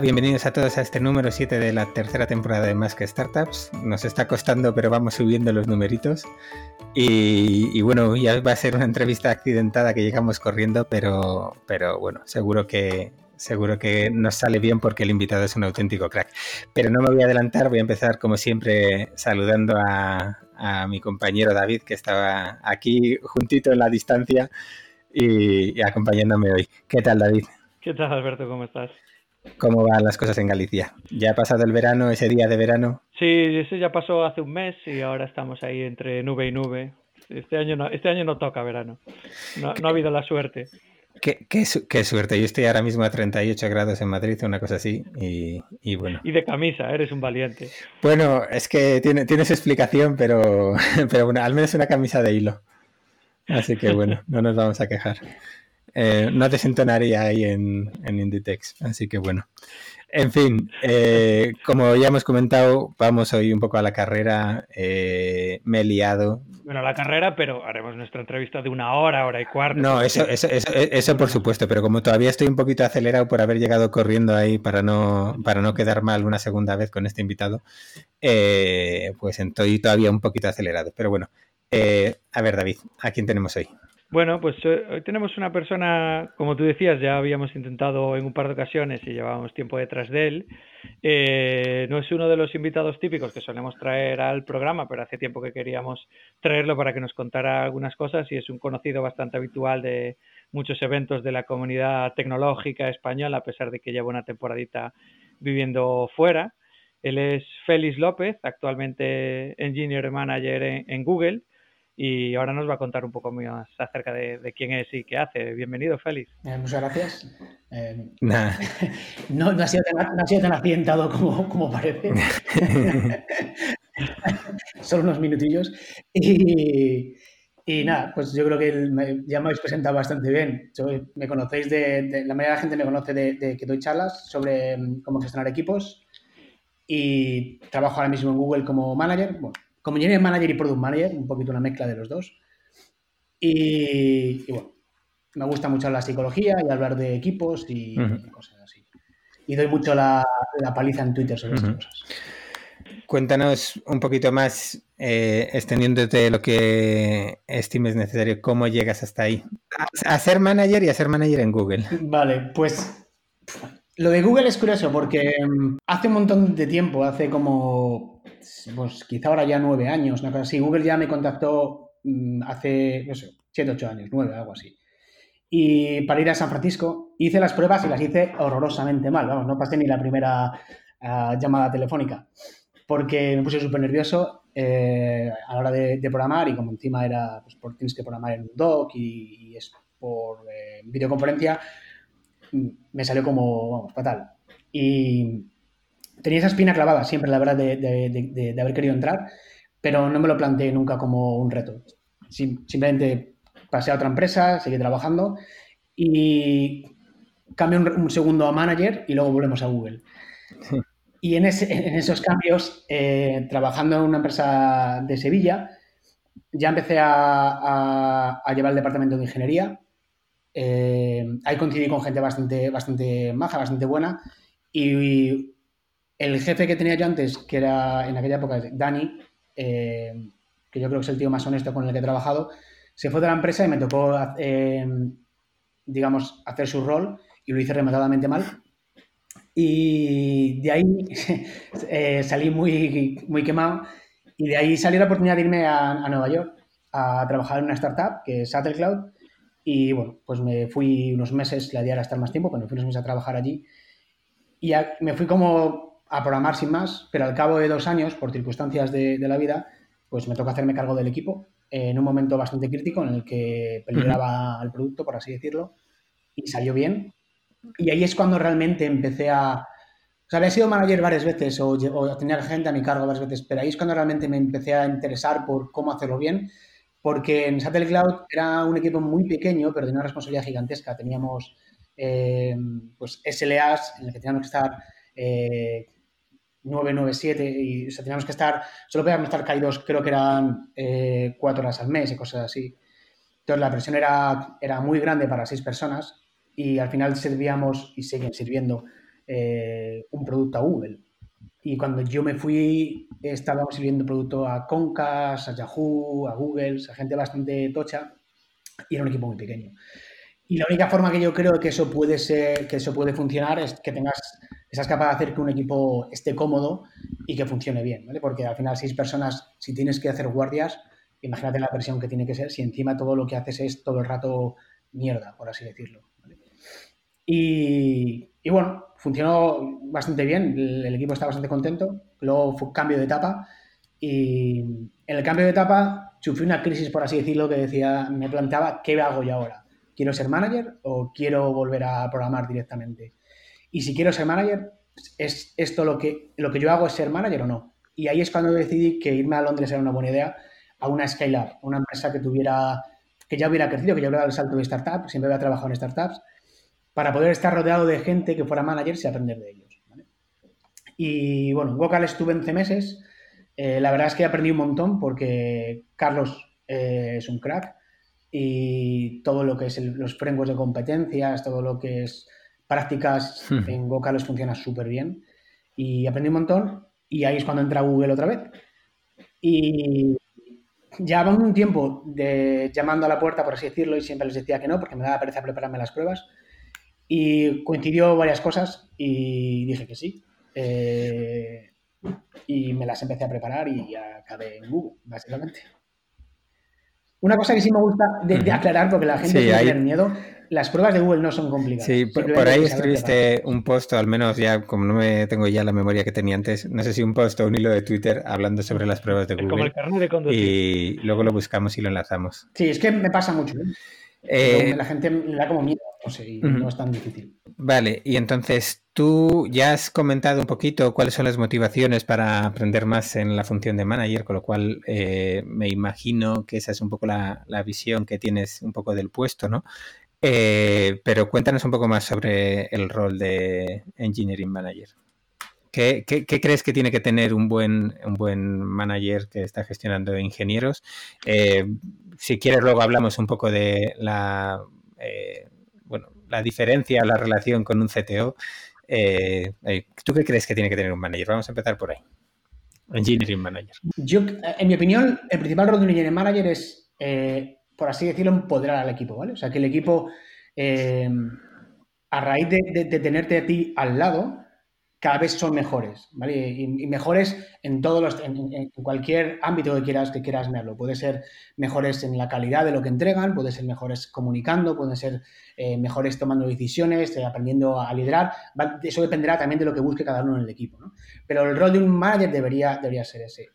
Bienvenidos a todos a este número 7 de la tercera temporada de Más que Startups. Nos está costando, pero vamos subiendo los numeritos. Y, bueno, ya va a ser una entrevista accidentada que llegamos corriendo, pero, pero bueno, seguro que, seguro que nos sale bien porque el invitado es un auténtico crack. Pero no me voy a adelantar, voy a empezar como siempre saludando a, mi compañero David, que estaba aquí juntito en la distancia y acompañándome hoy. ¿Qué tal, David? ¿Qué tal, Alberto? ¿Cómo estás? ¿Cómo van las cosas en Galicia? ¿Ya ha pasado el verano, ese día de verano? Sí, ese ya pasó hace un mes y ahora estamos ahí entre nube y nube. Este año no, este año no toca verano. No, ha habido la suerte. Qué, qué, suerte. Yo estoy ahora mismo a 38 grados en Madrid, una cosa así, y, bueno. Y de camisa, eres un valiente. Bueno, es que tiene, tienes explicación, pero, pero bueno, al menos una camisa de hilo. Así que bueno, no nos vamos a quejar. Eh, no desentonaría ahí en, en Inditex. Así que bueno. En fin, eh, como ya hemos comentado, vamos hoy un poco a la carrera. Eh, me he liado. Bueno, a la carrera, pero haremos nuestra entrevista de una hora, hora y cuarto. No, eso, eso, eso, eso, por supuesto, pero como todavía estoy un poquito acelerado por haber llegado corriendo ahí para no, para no quedar mal una segunda vez con este invitado, pues estoy todavía un poquito acelerado. Pero bueno, a ver, David, ¿a quién tenemos hoy? Bueno, pues eh, hoy tenemos una persona, como tú decías, ya habíamos intentado en un par de ocasiones y llevábamos tiempo detrás de él. Eh, no es uno de los invitados típicos que solemos traer al programa, pero hace tiempo que queríamos traerlo para que nos contara algunas cosas y es un conocido bastante habitual de muchos eventos de la comunidad tecnológica española, a pesar de que lleva una temporadita viviendo fuera. Él es Félix López, actualmente Engineer Manager en Google y ahora nos va a contar un poco más acerca de, quién es y qué hace. Bienvenido, Félix. Eh, muchas gracias. Eh, no, no, ha sido tan, no ha sido tan accidentado como, como parece. Solo unos minutillos. Y, y, nada, pues yo creo que ya me habéis presentado bastante bien. me conocéis de, La mayoría de la gente me conoce de, que doy charlas sobre mm, cómo gestionar equipos y trabajo ahora mismo en Google como manager. Bueno, como Engineering Manager y Product Manager, un poquito una mezcla de los dos. Y, bueno, me gusta mucho la psicología y hablar de equipos y cosas así. Y doy mucho la, paliza en Twitter sobre estas cosas. Cuéntanos un poquito más, eh, extendiéndote lo que estimes necesario, cómo llegas hasta ahí. A, ser manager y a ser manager en Google. Vale, pues lo de Google es curioso porque mm, hace un montón de tiempo, hace como pues quizá ahora ya nueve años, una cosa así. Google ya me contactó mm, hace, no sé, siete, ocho años, nueve, algo así. Y para ir a San Francisco hice las pruebas y las hice horrorosamente mal, vamos, no pasé ni la primera ah, llamada telefónica, porque me puse súper nervioso eh, a la hora de, programar y como encima era, pues por, tienes que programar en un doc y, es por eh, videoconferencia, mm, me salió como, vamos, fatal. Y tenía esa espina clavada siempre, la verdad, de, haber querido entrar, pero no me lo planteé nunca como un reto. simplemente pasé a otra empresa, seguí trabajando y cambié un, segundo a manager y luego volvemos a Google. Y en, esos cambios, eh, trabajando en una empresa de Sevilla, ya empecé a, llevar el departamento de ingeniería. Eh, ahí coincidí con gente bastante, bastante maja, bastante buena. Y, el jefe que tenía yo antes, que era en aquella época Dani, eh, que yo creo que es el tío más honesto con el que he trabajado, se fue de la empresa y me tocó, eh, digamos, hacer su rol y lo hice rematadamente mal. Y de ahí eh, salí muy, muy quemado y de ahí salió la oportunidad de irme a, Nueva York a trabajar en una startup que es Shuttle Cloud. Y bueno, pues me fui unos meses, la idea era estar más tiempo, me fui unos meses a trabajar allí. Y me fui como a programar sin más, pero al cabo de dos años, por circunstancias de, la vida, pues me toca hacerme cargo del equipo en un momento bastante crítico en el que peligraba el producto, por así decirlo, y salió bien. Y ahí es cuando realmente empecé a... O sea, había sido manager varias veces o, o tenía gente a mi cargo varias veces, pero ahí es cuando realmente me empecé a interesar por cómo hacerlo bien, porque en Satellite Cloud era un equipo muy pequeño, pero tenía una responsabilidad gigantesca. Teníamos eh, pues SLAs en el que teníamos que estar eh, 997 y o teníamos que estar, solo podíamos estar caídos, creo que eran eh, horas al mes y cosas así. Entonces la presión era, era muy grande para seis personas y al final servíamos y siguen sirviendo eh, un producto a Google. Y cuando yo me fui, estábamos sirviendo producto a Concas, a Yahoo, a Google, a gente bastante tocha, y era un equipo muy pequeño. Y la única forma que yo creo que eso puede ser, que eso puede funcionar es que tengas, seas capaz de hacer que un equipo esté cómodo y que funcione bien. Porque al final seis personas, si tienes que hacer guardias, imagínate la presión que tiene que ser si encima todo lo que haces es todo el rato mierda, por así decirlo. Y, bueno, funcionó bastante bien, el, equipo está bastante contento, luego fue cambio de etapa y en el cambio de etapa sufrí una crisis, por así decirlo, que decía, me planteaba, ¿qué hago yo ahora? ¿Quiero ser manager o quiero volver a programar directamente? Y si quiero ser manager, ¿es esto lo que, lo que yo hago es ser manager o no? Y ahí es cuando decidí que irme a Londres era una buena idea, a una scale-up, una empresa que tuviera, que ya hubiera crecido, que ya hubiera dado el salto de startup, siempre había trabajado en startups, para poder estar rodeado de gente que fuera managers y aprender de ellos. Y bueno, en Vocal estuve 11 meses. Eh, la verdad es que aprendí un montón porque Carlos eh, es un crack y todo lo que es los frameworks de competencias, todo lo que es prácticas hmm. en Vocal funciona súper bien. Y aprendí un montón y ahí es cuando entra Google otra vez. Y ya un tiempo de, llamando a la puerta, por así decirlo, y siempre les decía que no, porque me daba pereza prepararme las pruebas. Y coincidió varias cosas y dije que sí. Eh, y me las empecé a preparar y acabé en Google, básicamente. Una cosa que sí me gusta de, aclarar, porque la gente tiene miedo, las pruebas de Google no son complicadas. Sí, por, ahí escribiste un post, o al menos ya, como no me tengo ya la memoria que tenía antes, no sé si un post o un hilo de Twitter hablando sobre las pruebas de Google. Como el carnet de conducir. Y luego lo buscamos y lo enlazamos. Sí, es que me pasa mucho. ¿eh? Eh, la gente le da como miedo, no sé, y no es tan difícil. Vale, y entonces tú ya has comentado un poquito cuáles son las motivaciones para aprender más en la función de manager, con lo cual eh, me imagino que esa es un poco la, visión que tienes un poco del puesto, ¿no? Eh, pero cuéntanos un poco más sobre el rol de Engineering Manager. ¿Qué, crees que tiene que tener un buen, un buen manager que está gestionando ingenieros? Eh, si quieres, luego hablamos un poco de la, eh, bueno, la diferencia, la relación con un CTO. Eh, ¿Tú qué crees que tiene que tener un manager? Vamos a empezar por ahí. Engineering Manager. Yo, en mi opinión, el principal rol de un Engineering Manager es, por así decirlo, empoderar al equipo, ¿vale? O sea, que el equipo, a raíz de, de tenerte a ti al lado, cada vez son mejores, ¿vale? Y, mejores en todos los, en, cualquier ámbito que quieras, que quieras verlo. Puede ser mejores en la calidad de lo que entregan, puede ser mejores comunicando, pueden ser eh, mejores tomando decisiones, eh, aprendiendo a liderar. eso dependerá también de lo que busque cada uno en el equipo, ¿no? Pero el rol de un manager debería, debería ser ese.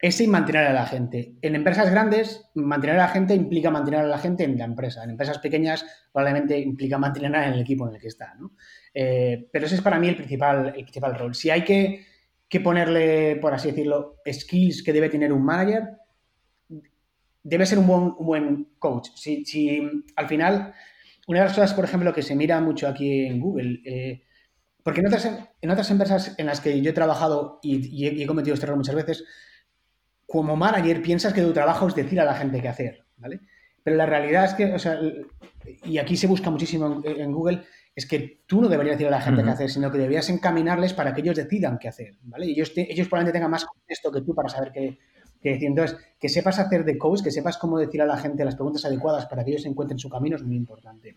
Y mantener a la gente. En empresas grandes, mantener a la gente implica mantener a la gente en la empresa. En empresas pequeñas, probablemente implica mantenerla en el equipo en el que está. ¿no? Eh, pero ese es para mí el principal, el principal rol. Si hay que, ponerle, por así decirlo, skills que debe tener un manager, debe ser un buen, un buen coach. Si, si, al final, una de las cosas, por ejemplo, que se mira mucho aquí en Google, eh, porque en otras, en otras empresas en las que yo he trabajado y, he, cometido este error muchas veces, como manager piensas que tu trabajo es decir a la gente qué hacer, ¿vale? Pero la realidad es que, o sea, y aquí se busca muchísimo en, Google, es que tú no deberías decir a la gente qué hacer, sino que deberías encaminarles para que ellos decidan qué hacer, ¿vale? Y ellos, ellos probablemente tengan más contexto que tú para saber qué, decir. Entonces, que sepas hacer de coach, que sepas cómo decir a la gente las preguntas adecuadas para que ellos encuentren su camino es muy importante.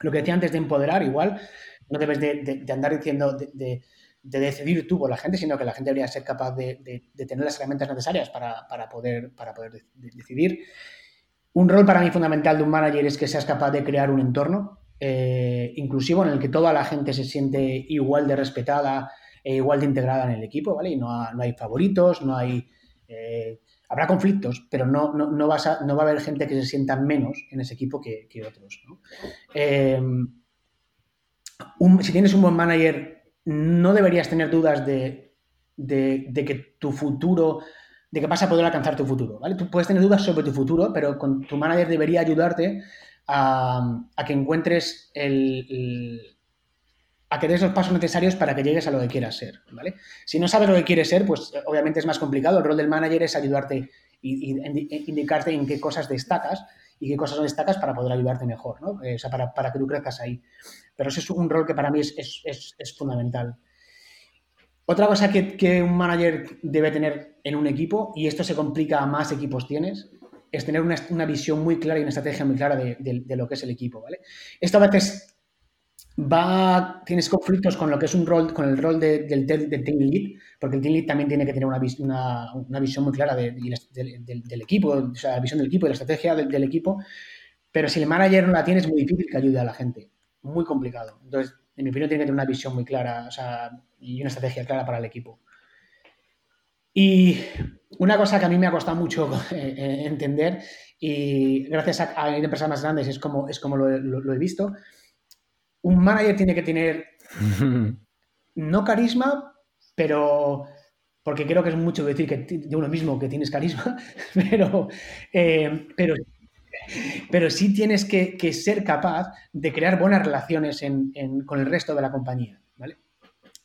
Lo que decía antes de empoderar, igual, no debes de, andar diciendo de de decidir tú por la gente, sino que la gente debería ser capaz de, tener las herramientas necesarias para, poder, para poder decidir. Un rol para mí fundamental de un manager es que seas capaz de crear un entorno eh, inclusivo en el que toda la gente se siente igual de respetada e igual de integrada en el equipo, ¿vale? Y no, hay favoritos, no hay... Eh, habrá conflictos, pero no, no, vas a, no va a haber gente que se sienta menos en ese equipo que, otros. Eh, si tienes un buen manager no deberías tener dudas de, que tu futuro, de que vas a poder alcanzar tu futuro, ¿vale? Tú puedes tener dudas sobre tu futuro, pero con, tu manager debería ayudarte a, que encuentres el, a que des los pasos necesarios para que llegues a lo que quieras ser, ¿vale? Si no sabes lo que quieres ser, pues obviamente es más complicado. El rol del manager es ayudarte y, indicarte en qué cosas destacas y qué cosas destacas para poder ayudarte mejor, ¿no? Eh, o sea, para, para, que tú crezcas ahí. Pero ese es un rol que para mí es, es, es fundamental. Otra cosa que, que, un manager debe tener en un equipo, y esto se complica más equipos tienes, es tener una, una visión muy clara y una estrategia muy clara de, de, de, lo que es el equipo, ¿vale? Esto a veces va, tienes conflictos con lo que es un rol, con el rol de, del, del, team lead, porque el team lead también tiene que tener una, visión muy clara de, del, equipo, o sea, la visión del equipo y la estrategia del, equipo, pero si el manager no la tiene es muy difícil que ayude a la gente, muy complicado. Entonces, en mi opinión, tiene que tener una visión muy clara o sea, y una estrategia clara para el equipo. Y una cosa que a mí me ha costado mucho eh, entender, y gracias a, a empresas más grandes es como, es como lo he visto, un manager tiene que tener no carisma, pero porque creo que es mucho decir que de uno mismo que tienes carisma, pero, eh, pero, pero sí tienes que, que, ser capaz de crear buenas relaciones en, en, con el resto de la compañía. ¿vale?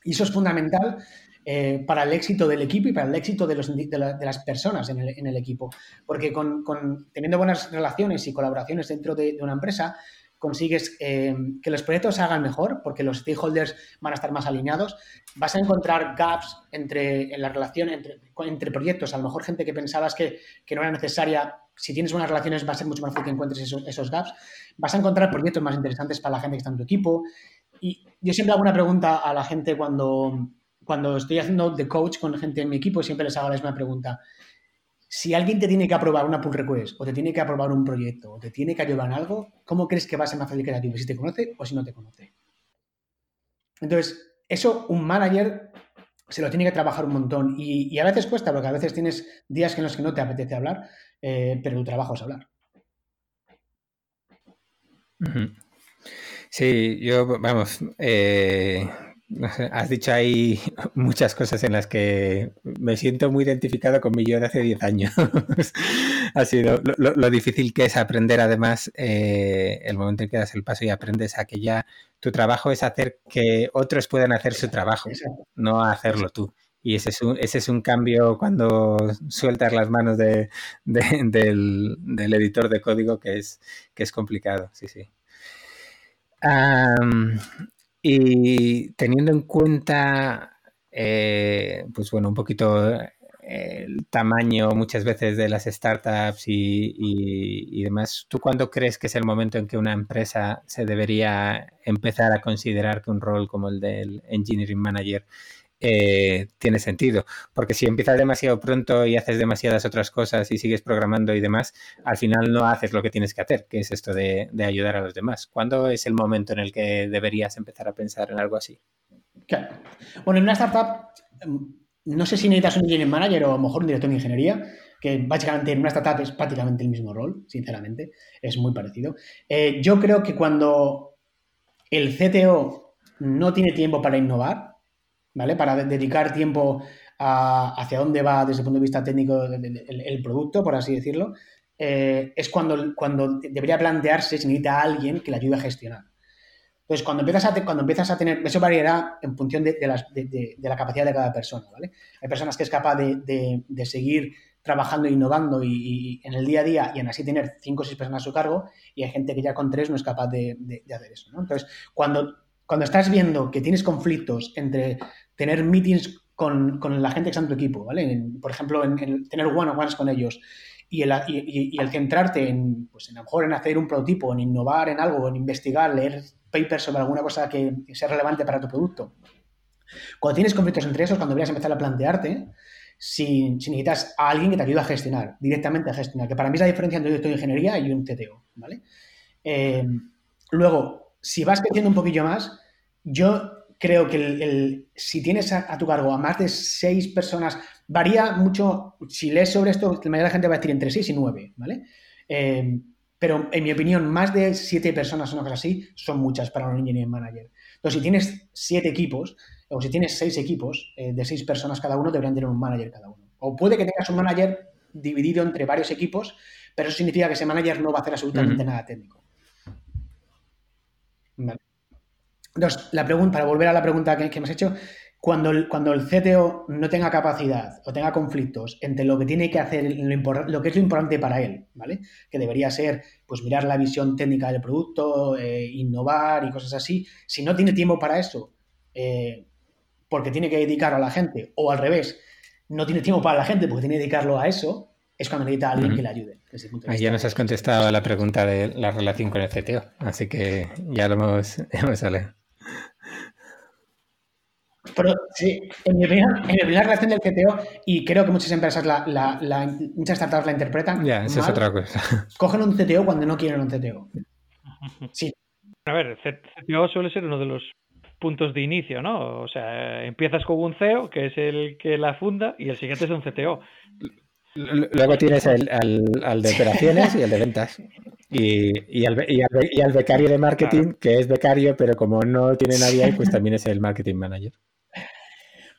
Y eso es fundamental eh, para el éxito del equipo y para el éxito de, los, de, la, de las personas en el, en el, equipo. Porque con, con, teniendo buenas relaciones y colaboraciones dentro de, de una empresa, consigues eh, que los proyectos se hagan mejor, porque los stakeholders van a estar más alineados, vas a encontrar gaps entre, en la relación entre, entre proyectos. A lo mejor gente que pensabas que, que, no era necesaria, si tienes buenas relaciones va a ser mucho más fácil que encuentres esos, esos, gaps. Vas a encontrar proyectos más interesantes para la gente que está en tu equipo. Y yo siempre hago una pregunta a la gente cuando, cuando estoy haciendo de coach con gente en mi equipo, siempre les hago la misma pregunta si alguien te tiene que aprobar una pull request o te tiene que aprobar un proyecto o te tiene que ayudar en algo, ¿cómo crees que va a ser más fácil creativo? Si te conoce o si no te conoce. Entonces, eso un manager se lo tiene que trabajar un montón y, y, a veces cuesta porque a veces tienes días en los que no te apetece hablar, eh, pero tu trabajo es hablar. Sí, yo, vamos, eh, Has dicho ahí muchas cosas en las que me siento muy identificado con mi yo de hace 10 años. ha sido lo, difícil que es aprender, además, eh, el momento en que das el paso y aprendes a que ya tu trabajo es hacer que otros puedan hacer su trabajo, no hacerlo tú. Y ese es un, ese es un cambio cuando sueltas las manos de, de, del, del, editor de código que es, que es complicado. Sí, sí. Um, y teniendo en cuenta, eh, pues bueno, un poquito el tamaño muchas veces de las startups y, y, y, demás, ¿tú cuándo crees que es el momento en que una empresa se debería empezar a considerar que un rol como el del Engineering Manager eh, tiene sentido. Porque si empiezas demasiado pronto y haces demasiadas otras cosas y sigues programando y demás, al final no haces lo que tienes que hacer, que es esto de, ayudar a los demás. ¿Cuándo es el momento en el que deberías empezar a pensar en algo así? Claro. Bueno, en una startup, no sé si necesitas un engineering manager o a lo mejor un director de ingeniería, que básicamente en una startup es prácticamente el mismo rol, sinceramente, es muy parecido. Eh, yo creo que cuando el CTO no tiene tiempo para innovar, ¿vale? Para dedicar tiempo a, hacia dónde va desde el punto de vista técnico el, producto, por así decirlo, eh, es cuando, cuando debería plantearse si necesita alguien que le ayude a gestionar. Entonces, cuando empiezas a, cuando empiezas a tener, eso variará en función de, de, la capacidad de cada persona, ¿vale? Hay personas que es capaz de, seguir trabajando e innovando y, en el día a día y en así tener cinco o seis personas a su cargo y hay gente que ya con tres no es capaz de, hacer eso. Entonces, cuando, cuando estás viendo que tienes conflictos entre tener meetings con, con, la gente que está en tu equipo, ¿vale? Por ejemplo, en, en tener one-on-ones con ellos y el, y, el, centrarte en, pues, en, a en hacer un prototipo, en innovar en algo, en investigar, leer papers sobre alguna cosa que sea relevante para tu producto. Cuando tienes conflictos entre esos, cuando deberías empezar a plantearte si, si, necesitas a alguien que te ayude a gestionar, directamente a gestionar, que para mí es la diferencia entre un director de ingeniería y un TTO, ¿vale? Eh, luego, si vas creciendo un poquillo más, yo creo que el, el, si tienes a, a, tu cargo a más de seis personas, varía mucho, si lees sobre esto, la mayoría de la gente va a decir entre seis y nueve, ¿vale? Eh, pero en mi opinión, más de siete personas o una cosa así son muchas para un engineering manager. Entonces, si tienes siete equipos, o si tienes seis equipos eh, de seis personas cada uno, deberían tener un manager cada uno. O puede que tengas un manager dividido entre varios equipos, pero eso significa que ese manager no va a hacer absolutamente uh -huh. nada técnico. Vale. Entonces, la pregunta, para volver a la pregunta que, que has hecho, cuando el, cuando el CTO no tenga capacidad o tenga conflictos entre lo que tiene que hacer, lo, lo, que es lo importante para él, ¿vale? Que debería ser, pues, mirar la visión técnica del producto, eh, innovar y cosas así. Si no tiene tiempo para eso, eh, porque tiene que dedicarlo a la gente, o al revés, no tiene tiempo para la gente porque tiene que dedicarlo a eso, es cuando necesita a alguien que le ayude. Ya nos has contestado a la pregunta de la relación con el CTO, así que ya lo hemos, hemos hablado. Pero sí, en mi, opinión, en mi la relación del CTO, y creo que muchas empresas, la, muchas startups la interpretan. Ya, es otra cosa. Cogen un CTO cuando no quieren un CTO. Sí. A ver, CTO suele ser uno de los puntos de inicio, ¿no? O sea, empiezas con un CEO, que es el que la funda, y el siguiente es un CTO. Luego tienes el, al, de operaciones y el de ventas. Y, y, al, y, al, becario de marketing, que es becario, pero como no tiene nadie ahí, pues también es el marketing manager.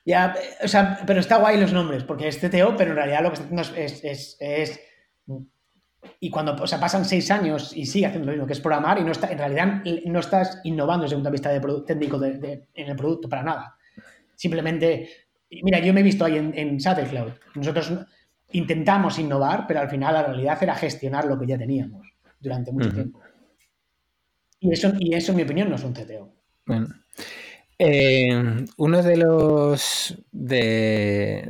Ya, o sea, pero está guay los nombres, porque es CTO, pero en realidad lo que está haciendo es, es, y cuando o sea, pasan seis años y sigue haciendo lo mismo, que es programar, y no está, en realidad no estás innovando desde un punto de vista de técnico en el producto para nada. Simplemente, mira, yo me he visto ahí en, en Cloud. Nosotros intentamos innovar, pero al final la realidad era gestionar lo que ya teníamos durante mucho tiempo. Y eso, y eso, en mi opinión, no es un CTO. Bueno. Eh, uno de los de,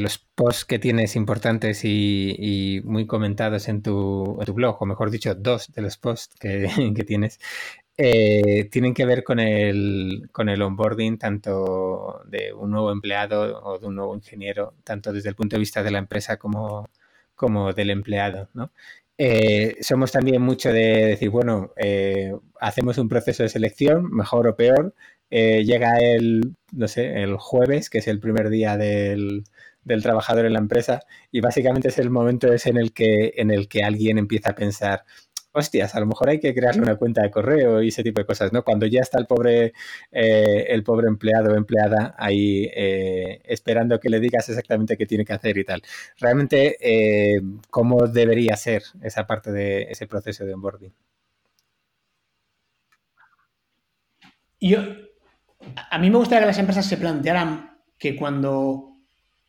los posts que tienes importantes y, muy comentados en tu, blog, o mejor dicho, dos de los posts que, tienes, eh, tienen que ver con el, con el onboarding tanto de un nuevo empleado o de un nuevo ingeniero, tanto desde el punto de vista de la empresa como, como del empleado, ¿no? Eh, somos también mucho de decir, bueno, hacemos un proceso de selección, mejor o peor, eh, llega el, no sé, el jueves, que es el primer día del, trabajador en la empresa, y básicamente es el momento en el que, en el que alguien empieza a pensar, hostias, a lo mejor hay que crearle una cuenta de correo y ese tipo de cosas, ¿no? Cuando ya está el pobre, eh, el pobre empleado o empleada ahí eh, esperando que le digas exactamente qué tiene que hacer y tal. Realmente, ¿cómo debería ser esa parte de ese proceso de onboarding? Yo, a mí me gustaría que las empresas se plantearan que cuando,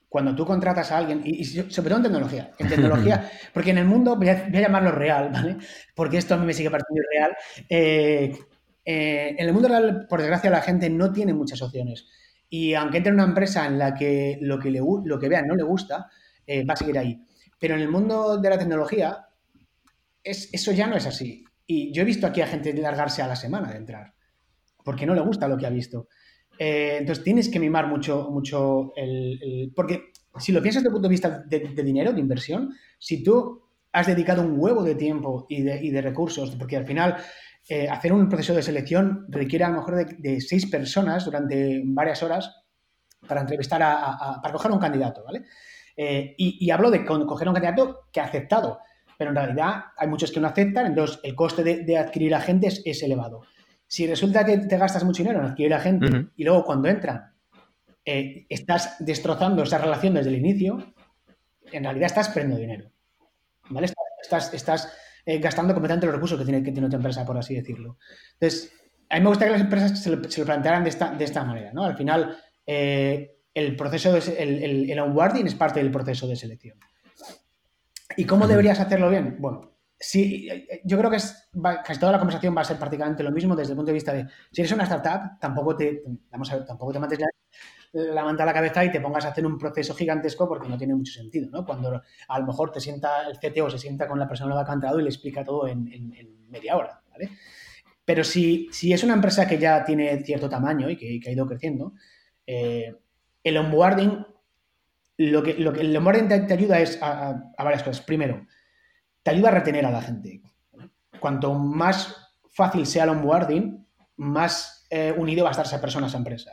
cuando tú contratas a alguien, y, sobre todo en tecnología, en tecnología, porque en el mundo, voy a, llamarlo real, ¿vale? Porque esto a mí me sigue pareciendo real. Eh, eh, en el mundo real, por desgracia, la gente no tiene muchas opciones. Y aunque entre en una empresa en la que lo que, le, lo que vea no le gusta, eh, va a seguir ahí. Pero en el mundo de la tecnología, es, eso ya no es así. Y yo he visto aquí a gente largarse a la semana de entrar porque no le gusta lo que ha visto. Eh, entonces tienes que mimar mucho, mucho el, Porque si lo piensas desde el punto de vista de, dinero, de inversión, si tú has dedicado un huevo de tiempo y de, recursos, porque al final eh, hacer un proceso de selección requiere a lo mejor de, seis personas durante varias horas para entrevistar a, para coger un candidato, ¿vale? Eh, y, hablo de coger un candidato que ha aceptado, pero en realidad hay muchos que no aceptan, entonces el coste de, adquirir a gente es elevado. Si resulta que te gastas mucho dinero en adquirir a gente y luego cuando entran eh, estás destrozando esa relación desde el inicio, en realidad estás perdiendo dinero. ¿Vale? Estás, estás eh, gastando completamente los recursos que tiene, que tiene tu empresa, por así decirlo. Entonces, a mí me gusta que las empresas se lo, plantearan de esta, de esta manera. ¿no? Al final, eh, el proceso de, el, el, onboarding es parte del proceso de selección. ¿Y cómo deberías hacerlo bien? Bueno, Sí, yo creo que es, casi toda la conversación va a ser prácticamente lo mismo desde el punto de vista de si eres una startup, tampoco te, vamos a ver, tampoco te mates la, manta a la cabeza y te pongas a hacer un proceso gigantesco porque no tiene mucho sentido, ¿no? Cuando a lo mejor te sienta el CTO, se sienta con la persona que ha cantado y le explica todo en, media hora, ¿vale? Pero si, si, es una empresa que ya tiene cierto tamaño y que, ha ido creciendo, eh, el onboarding, lo que, lo que el onboarding te, ayuda es a varias cosas. Primero, te ayuda a retener a la gente. Cuanto más fácil sea el onboarding, más eh, unido va a estar esa persona a esa empresa.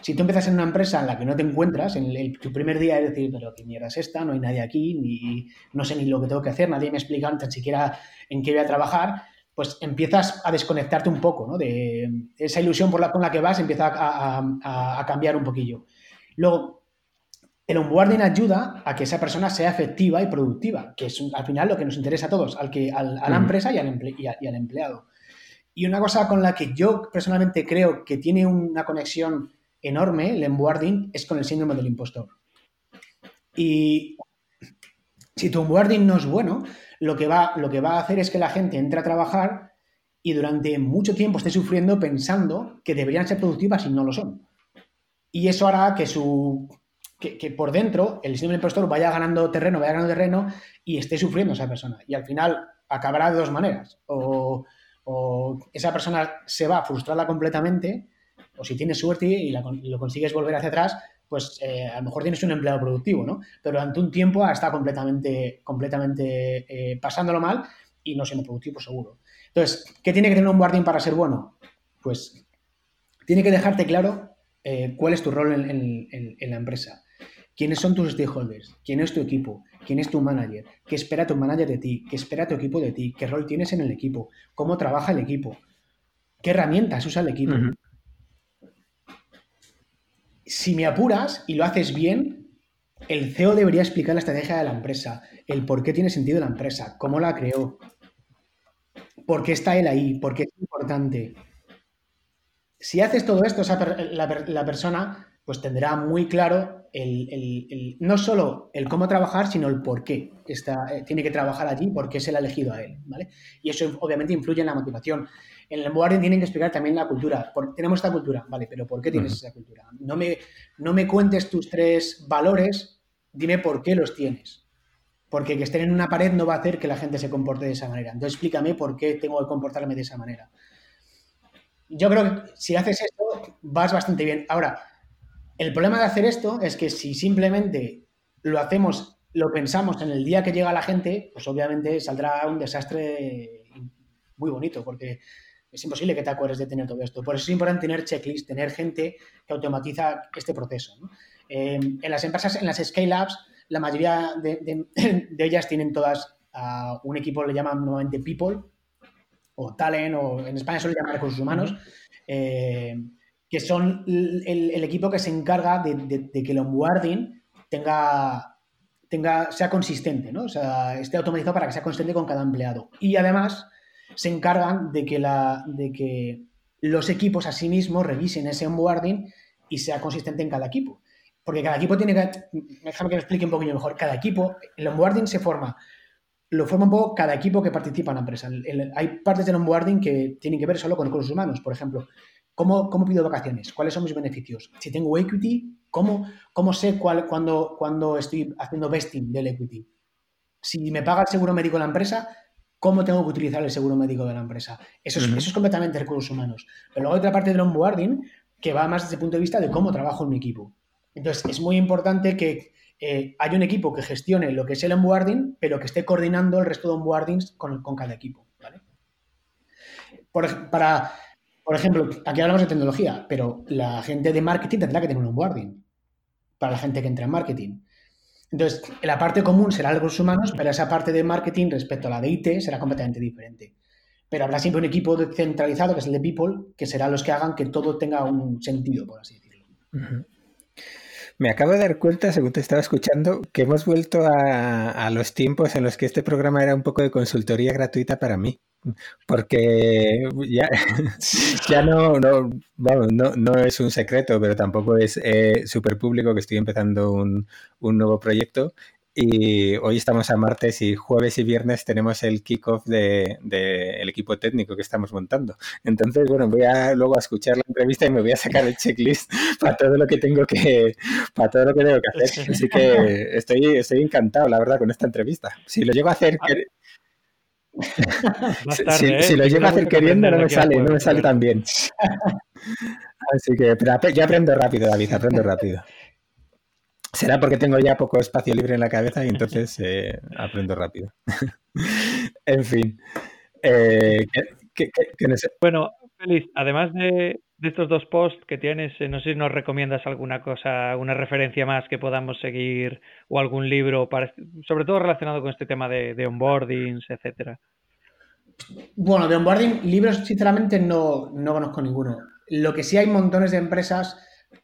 Si tú empiezas en una empresa en la que no te encuentras, en tu primer día es decir, pero qué mierda es esta, no hay nadie aquí, ni, no sé ni lo que tengo que hacer, nadie me explica ni siquiera en qué voy a trabajar, pues empiezas a desconectarte un poco, ¿no? De esa ilusión por la, con la que vas empieza a cambiar un poquillo. Luego, el onboarding ayuda a que esa persona sea efectiva y productiva, que es al final lo que nos interesa a todos, al que, a la empresa y al, y, empleado. Y una cosa con la que yo personalmente creo que tiene una conexión enorme, el onboarding, es con el síndrome del impostor. Y si tu onboarding no es bueno, lo que, va, lo que va a hacer es que la gente entre a trabajar y durante mucho tiempo esté sufriendo pensando que deberían ser productivas y no lo son. Y eso hará que su que, por dentro el síndrome del impostor vaya ganando terreno, vaya ganando terreno y esté sufriendo esa persona. Y al final acabará de dos maneras. O, esa persona se va frustrada completamente, o si tienes suerte y, lo consigues volver hacia atrás, pues eh, a lo mejor tienes un empleado productivo, ¿no? Pero durante un tiempo está completamente, completamente eh, pasándolo mal y no siendo productivo seguro. Entonces, ¿qué tiene que tener un guardián para ser bueno? Pues tiene que dejarte claro eh, cuál es tu rol en, la empresa. ¿Quiénes son tus stakeholders? ¿Quién es tu equipo? ¿Quién es tu manager? ¿Qué espera tu manager de ti? ¿Qué espera tu equipo de ti? ¿Qué rol tienes en el equipo? ¿Cómo trabaja el equipo? ¿Qué herramientas usa el equipo? Si me apuras y lo haces bien, el CEO debería explicar la estrategia de la empresa, el por qué tiene sentido la empresa, cómo la creó, por qué está él ahí, por qué es importante. Si haces todo esto, la persona pues tendrá muy claro el, no solo el cómo trabajar, sino el por qué está, eh, tiene que trabajar allí, por qué se le ha elegido a él, ¿vale? Y eso obviamente influye en la motivación. En el onboarding tienen que explicar también la cultura. tenemos esta cultura, ¿vale? Pero ¿por qué tienes esa cultura? No me, no me cuentes tus tres valores, dime por qué los tienes. Porque que estén en una pared no va a hacer que la gente se comporte de esa manera. Entonces explícame por qué tengo que comportarme de esa manera. Yo creo que si haces esto, vas bastante bien. Ahora, el problema de hacer esto es que si simplemente lo hacemos, lo pensamos en el día que llega la gente, pues obviamente saldrá un desastre muy bonito, porque es imposible que te acuerdes de tener todo esto. Por eso es importante tener checklist, tener gente que automatiza este proceso. Eh, en las empresas, en las scale-ups, la mayoría de, ellas tienen todas un equipo, le llaman nuevamente people, o talent, o en España suele llamar recursos humanos que son el, equipo que se encarga de, que el onboarding tenga, tenga, sea consistente, ¿no? O sea, esté automatizado para que sea consistente con cada empleado. Y además se encargan de que, la, de que los equipos a sí mismos revisen ese onboarding y sea consistente en cada equipo. Porque cada equipo tiene que, déjame que lo explique un poquillo mejor, cada equipo, el onboarding se forma, lo forma un poco cada equipo que participa en la empresa. hay partes del onboarding que tienen que ver solo con recursos humanos, por ejemplo. ¿Cómo, pido vacaciones? ¿Cuáles son mis beneficios? Si tengo equity, ¿cómo, cómo sé cuál, cuando, cuando estoy haciendo vesting del equity? Si me paga el seguro médico de la empresa, ¿cómo tengo que utilizar el seguro médico de la empresa? Eso es, eso es completamente recursos humanos. Pero luego hay otra parte del onboarding que va más desde el punto de vista de cómo trabajo en mi equipo. Entonces, es muy importante que eh, haya un equipo que gestione lo que es el onboarding, pero que esté coordinando el resto de onboardings con, con cada equipo. ¿vale? Por, para, por ejemplo, aquí hablamos de tecnología, pero la gente de marketing tendrá que tener un onboarding para la gente que entra en marketing. Entonces, la parte común será los humanos, pero esa parte de marketing respecto a la de IT será completamente diferente. Pero habrá siempre un equipo centralizado, que es el de People, que será los que hagan que todo tenga un sentido, por así decirlo. Me acabo de dar cuenta, según te estaba escuchando, que hemos vuelto a, los tiempos en los que este programa era un poco de consultoría gratuita para mí porque ya, ya no, no, no, no, es un secreto, pero tampoco es eh, súper público que estoy empezando un, un, nuevo proyecto y hoy estamos a martes y jueves y viernes tenemos el kickoff del de, el equipo técnico que estamos montando. Entonces, bueno, voy a luego a escuchar la entrevista y me voy a sacar el checklist para todo lo que tengo que, para todo lo que tengo que hacer. Así que estoy, estoy encantado, la verdad, con esta entrevista. Si lo llego a hacer, ah, ¿eh? si, lo llevo a hacer queriendo, no me sale, no me sale tan bien. Así que, pero yo aprendo rápido, David, aprendo rápido. Será porque tengo ya poco espacio libre en la cabeza y entonces eh, aprendo rápido. en fin. Eh, bueno, Félix, además de, de estos dos posts que tienes, eh, no sé si nos recomiendas alguna cosa, alguna referencia más que podamos seguir o algún libro, para, sobre todo relacionado con este tema de, de onboardings, etcétera. Bueno, de onboarding, libros sinceramente no, no conozco ninguno. Lo que sí hay montones de empresas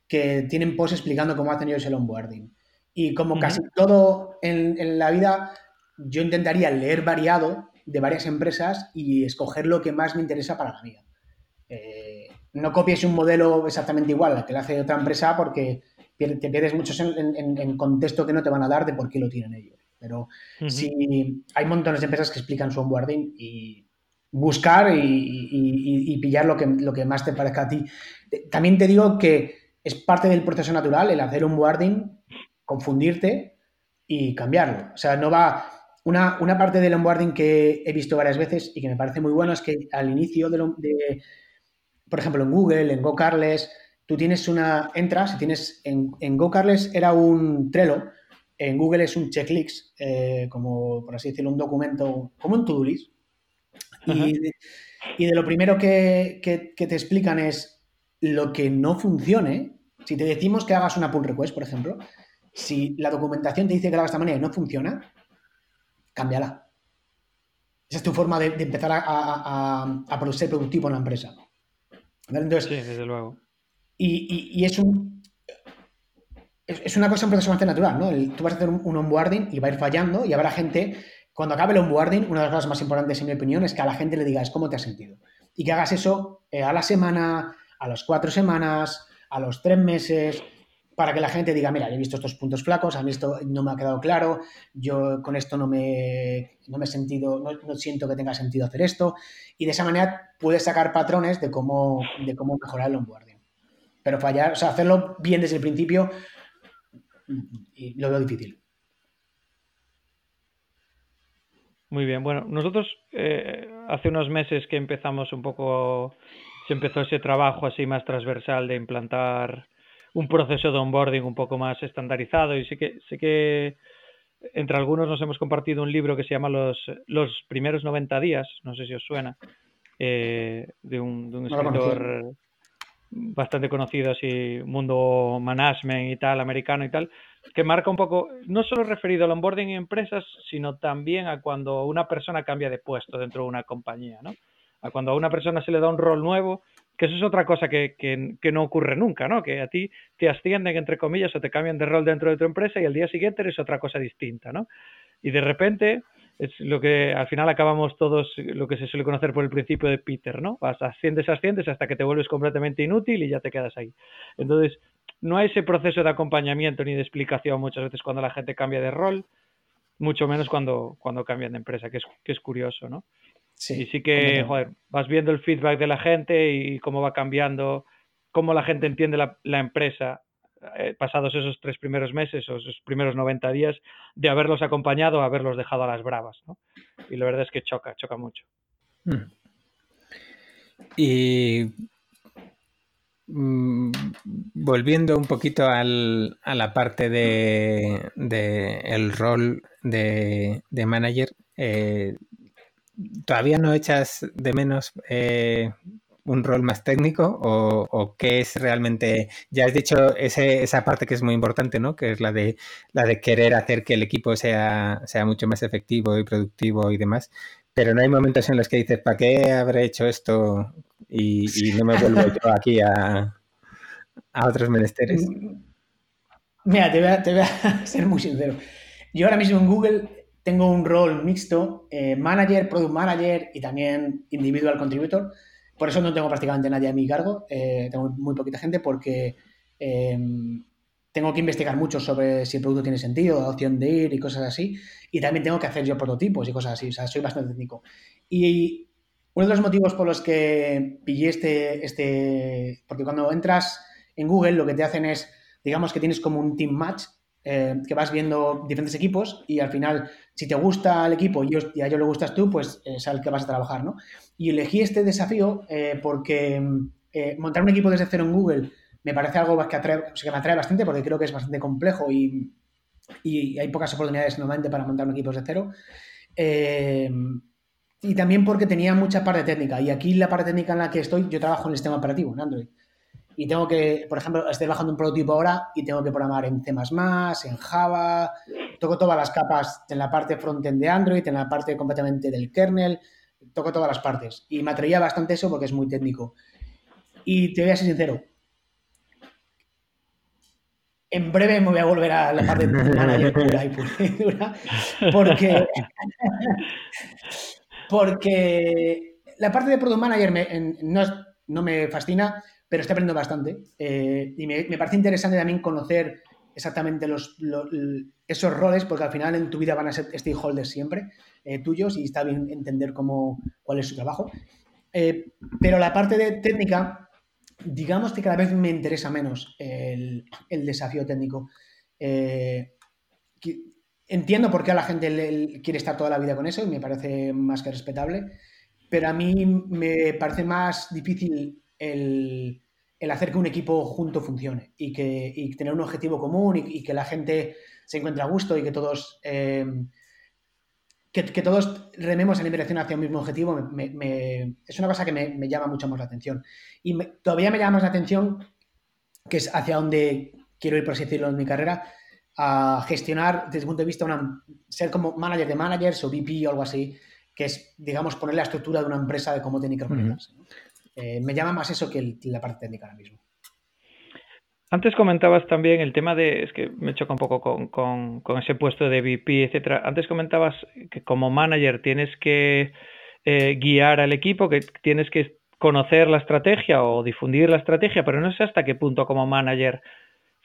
que tienen posts explicando cómo hacen ellos el onboarding. Y como casi todo en, la vida, yo intentaría leer variado de varias empresas y escoger lo que más me interesa para la vida. Eh, no copies un modelo exactamente igual al que lo hace otra empresa porque te pierdes muchos en, contexto que no te van a dar de por qué lo tienen ellos. Pero si hay montones de empresas que explican su onboarding y buscar y, pillar lo que, lo que más te parezca a ti. También te digo que es parte del proceso natural el hacer un onboarding, confundirte y cambiarlo. O sea, no va... Una, una, parte del onboarding que he visto varias veces y que me parece muy bueno es que al inicio de, de por ejemplo, en Google, en GoCarles, tú tienes una, entras y tienes, en, en GoCarles era un Trello, en Google es un checklist, eh, como por así decirlo, un documento, como un to-do list. Y de, lo primero que, te explican es lo que no funcione. Si te decimos que hagas una pull request, por ejemplo, si la documentación te dice que lo hagas de esta manera y no funciona, cámbiala. Esa es tu forma de, empezar a, a, a, ser productivo en la empresa. Entonces, sí, desde luego. Y, es un. Es, una cosa un proceso bastante natural, ¿no? tú vas a hacer un, onboarding y va a ir fallando y habrá gente. Cuando acabe el onboarding, una de las cosas más importantes, en mi opinión, es que a la gente le digas cómo te has sentido. Y que hagas eso eh, a la semana, a las cuatro semanas, a los tres meses, para que la gente diga, mira, he visto estos puntos flacos, a mí esto no me ha quedado claro, yo con esto no me, no me he sentido, no, siento que tenga sentido hacer esto, y de esa manera puedes sacar patrones de cómo, de cómo mejorar el onboarding. Pero fallar, o sea, hacerlo bien desde el principio, lo veo difícil. Muy bien, bueno, nosotros eh, hace unos meses que empezamos un poco, se empezó ese trabajo así más transversal de implantar un proceso de onboarding un poco más estandarizado y sé que, sé que entre algunos nos hemos compartido un libro que se llama Los, los primeros 90 días, no sé si os suena, eh, de, un, de un escritor bastante conocido así, mundo management y tal, americano y tal, que marca un poco, no solo referido al onboarding en empresas, sino también a cuando una persona cambia de puesto dentro de una compañía, ¿no? A cuando a una persona se le da un rol nuevo que eso es otra cosa que, que, no ocurre nunca, ¿no? Que a ti te ascienden, entre comillas, o te cambian de rol dentro de tu empresa y al día siguiente eres otra cosa distinta, ¿no? Y de repente es lo que al final acabamos todos, lo que se suele conocer por el principio de Peter, ¿no? Vas, asciendes, asciendes hasta que te vuelves completamente inútil y ya te quedas ahí. Entonces, no hay ese proceso de acompañamiento ni de explicación muchas veces cuando la gente cambia de rol, mucho menos cuando, cuando cambian de empresa, que es, que es curioso, ¿no? Sí, y sí que, joder, vas viendo el feedback de la gente y cómo va cambiando, cómo la gente entiende la, la empresa eh, pasados esos tres primeros meses o esos primeros 90 días de haberlos acompañado a haberlos dejado a las bravas, ¿no? Y la verdad es que choca, choca mucho. Hmm. Y mm, volviendo un poquito al, a la parte de, de el rol de, de manager, eh, ¿Todavía no echas de menos eh, un rol más técnico o, qué es realmente, ya has dicho esa parte que es muy importante, ¿no? Que es la de, la de querer hacer que el equipo sea, sea mucho más efectivo y productivo y demás, pero no hay momentos en los que dices, ¿para qué habré hecho esto y, no me vuelvo yo aquí a, a, otros menesteres? Mira, te voy, a, te voy a ser muy sincero. Yo ahora mismo en Google tengo un rol mixto, eh, manager, product manager y también individual contributor. Por eso no tengo prácticamente nadie a mi cargo, eh, tengo muy poquita gente porque em, tengo que investigar mucho sobre si el producto tiene sentido, la opción de ir y cosas así. Y también tengo que hacer yo prototipos y cosas así, o sea, soy bastante técnico. Y uno de los motivos por los que pillé este, este, porque cuando entras en Google lo que te hacen es, digamos que tienes como un team match eh, que vas viendo diferentes equipos y al final, si te gusta el equipo y, a ellos le gustas tú, pues es al que vas a trabajar, ¿no? Y elegí este desafío eh, porque eh, montar un equipo desde cero en Google me parece algo que, que me atrae bastante porque creo que es bastante complejo y, hay pocas oportunidades normalmente para montar un equipo desde cero. y también porque tenía mucha parte técnica. Y aquí la parte técnica en la que estoy, yo trabajo en el sistema operativo, en Android y tengo que, por ejemplo, estoy bajando un prototipo ahora y tengo que programar en C++, en Java, toco todas las capas en la parte frontend de Android, en la parte completamente del kernel, toco todas las partes. Y me atraía bastante eso porque es muy técnico. Y te voy a ser sincero, en breve me voy a volver a la parte de manager pura y dura, porque, porque la parte de product manager no no me fascina, pero estoy aprendiendo bastante. Eh, y me, parece interesante también conocer exactamente los, esos roles, porque al final en tu vida van a ser stakeholders siempre eh, tuyos y está bien entender cómo, cuál es su trabajo. Eh, pero la parte de técnica, digamos que cada vez me interesa menos el, desafío técnico. entiendo por qué a la gente quiere estar toda la vida con eso y me parece más que respetable, pero a mí me parece más difícil el, hacer que un equipo junto funcione y que tener un objetivo común y, que la gente se encuentre a gusto y que todos eh, que, todos rememos en la dirección hacia un mismo objetivo es una cosa que me, llama mucho más la atención. Y todavía me llama más la atención que es hacia donde quiero ir, por así decirlo, en mi carrera, a gestionar desde el punto de vista, una, ser como manager de managers o VP o algo así, que es, digamos, poner la estructura de una empresa de cómo tiene que organizarse. Eh, me llama más eso que la parte técnica ahora mismo. Antes comentabas también el tema de, es que me choca un poco con, ese puesto de VP, etcétera. Antes comentabas que como manager tienes que eh, guiar al equipo, que tienes que conocer la estrategia o difundir la estrategia, pero no sé hasta qué punto como manager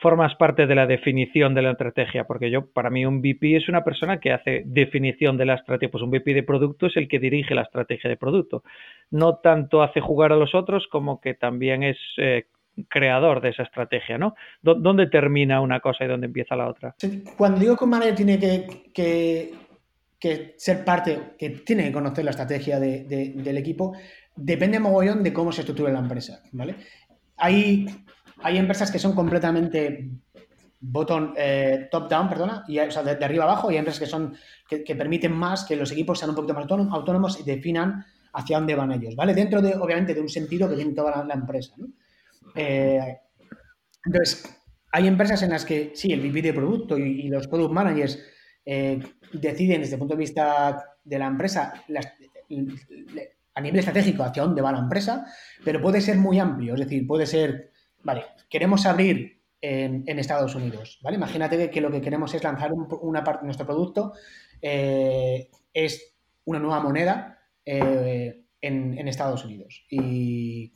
formas parte de la definición de la estrategia, porque yo, para mí, un VP es una persona que hace definición de la estrategia, pues un VP de producto es el que dirige la estrategia de producto. No tanto hace jugar a los otros como que también es eh, creador de esa estrategia, ¿no? ¿Dónde termina una cosa y dónde empieza la otra? Cuando digo que un manager tiene que, que, ser parte, que tiene que conocer la estrategia del equipo, depende mogollón de cómo se estructura la empresa, ¿vale? Hay hay empresas que son completamente bottom, eh, top down, perdona, y, de, arriba abajo, y hay empresas que son que, permiten más que los equipos sean un poquito más autónomos y definan hacia dónde van ellos, ¿vale? Dentro de, obviamente, de un sentido que tiene toda la, empresa, eh, entonces, hay empresas en las que sí, el VP de producto y, los product managers eh, deciden desde el punto de vista de la empresa a nivel estratégico hacia dónde va la empresa, pero puede ser muy amplio, es decir, puede ser Vale, queremos abrir en, Estados Unidos, ¿vale? Imagínate que, lo que queremos es lanzar una parte de nuestro producto, eh, es una nueva moneda eh, en, Estados Unidos. Y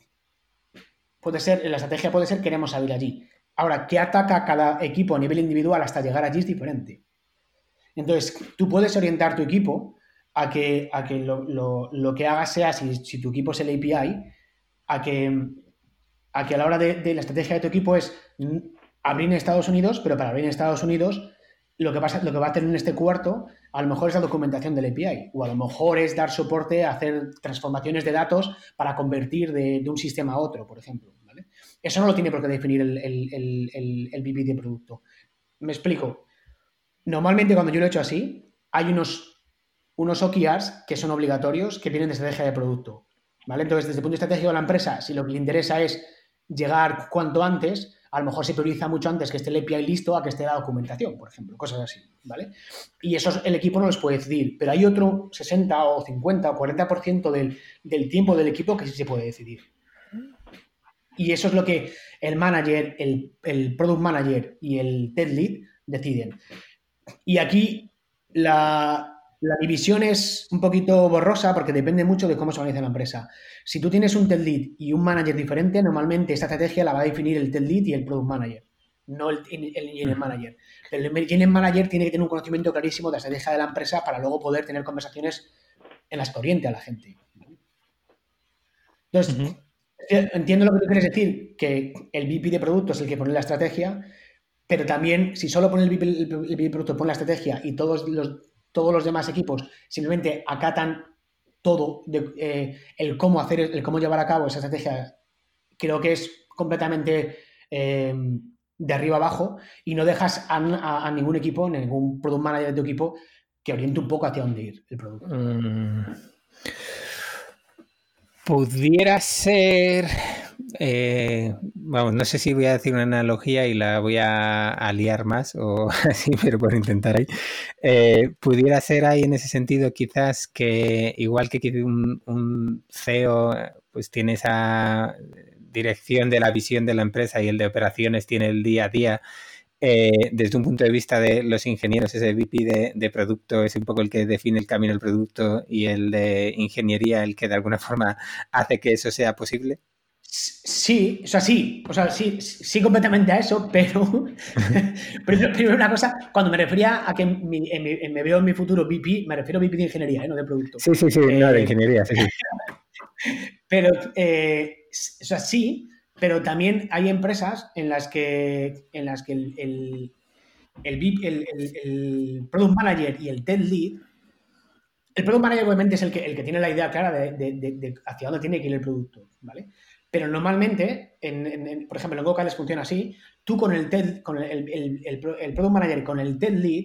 puede ser, la estrategia puede ser queremos abrir allí. Ahora, ¿qué ataca cada equipo a nivel individual hasta llegar allí es diferente? Entonces, tú puedes orientar tu equipo a que, a que lo, que hagas sea, si, si tu equipo es el API, a que a que a la hora de, la estrategia de tu equipo es abrir en Estados Unidos, pero para abrir en Estados Unidos lo que, pasa, lo que va a tener en este cuarto a lo mejor es la documentación del API o a lo mejor es dar soporte a hacer transformaciones de datos para convertir de, un sistema a otro, por ejemplo. Eso no lo tiene por qué definir el, el, el, de producto. Me explico. Normalmente cuando yo lo he hecho así, hay unos, unos OKRs que son obligatorios que vienen de estrategia de producto. ¿vale? Entonces, desde el punto de estratégico de la empresa, si lo que le interesa es llegar cuanto antes, a lo mejor se prioriza mucho antes que esté el API listo a que esté la documentación, por ejemplo, cosas así, ¿vale? Y eso el equipo no los puede decidir, pero hay otro 60 o 50 o 40% del, del tiempo del equipo que sí se puede decidir. Y eso es lo que el manager, el, el product manager y el tech lead deciden. Y aquí la, la división es un poquito borrosa porque depende mucho de cómo se organiza la empresa. Si tú tienes un tech lead y un manager diferente, normalmente esta estrategia la va a definir el tech lead y el product manager, no el, engineer manager. El engineer manager tiene que tener un conocimiento clarísimo de la estrategia de la empresa para luego poder tener conversaciones en las que oriente a la gente. Entonces, entiendo lo que tú quieres decir, que el VP de producto es el que pone la estrategia, pero también si solo pone el VP, el VP de producto pone la estrategia y todos los todos los demás equipos simplemente acatan todo eh, el cómo hacer, el cómo llevar a cabo esa estrategia, creo que es completamente eh, de arriba abajo y no dejas a, ningún equipo, ningún product manager de equipo que oriente un poco hacia dónde ir el producto. Mm. Pudiera ser eh, vamos, no sé si voy a decir una analogía y la voy a, liar más o así, pero por intentar ahí. Eh, pudiera ser ahí en ese sentido quizás que igual que un, un CEO pues tiene esa dirección de la visión de la empresa y el de operaciones tiene el día a día. Eh, desde un punto de vista de los ingenieros, ese VP de, de, producto es un poco el que define el camino del producto y el de ingeniería el que de alguna forma hace que eso sea posible. Sí, o sea, sí, o sea, sí, sí completamente a eso, pero primero, una cosa, cuando me refería a que me veo en mi futuro VP, me refiero a VP de ingeniería, ¿eh? no de producto. Sí, sí, sí, no, de eh, ingeniería, sí, sí. pero, eh, o sea, sí, pero también hay empresas en las que, en las que el, el, el, Product Manager y el Tech Lead, el Product Manager obviamente es el que, el que tiene la idea clara de, de hacia dónde tiene que ir el producto, ¿vale? Pero normalmente, en, por ejemplo, en Google les funciona así. Tú con el TED, con el, el, Product Manager, con el TED Lead,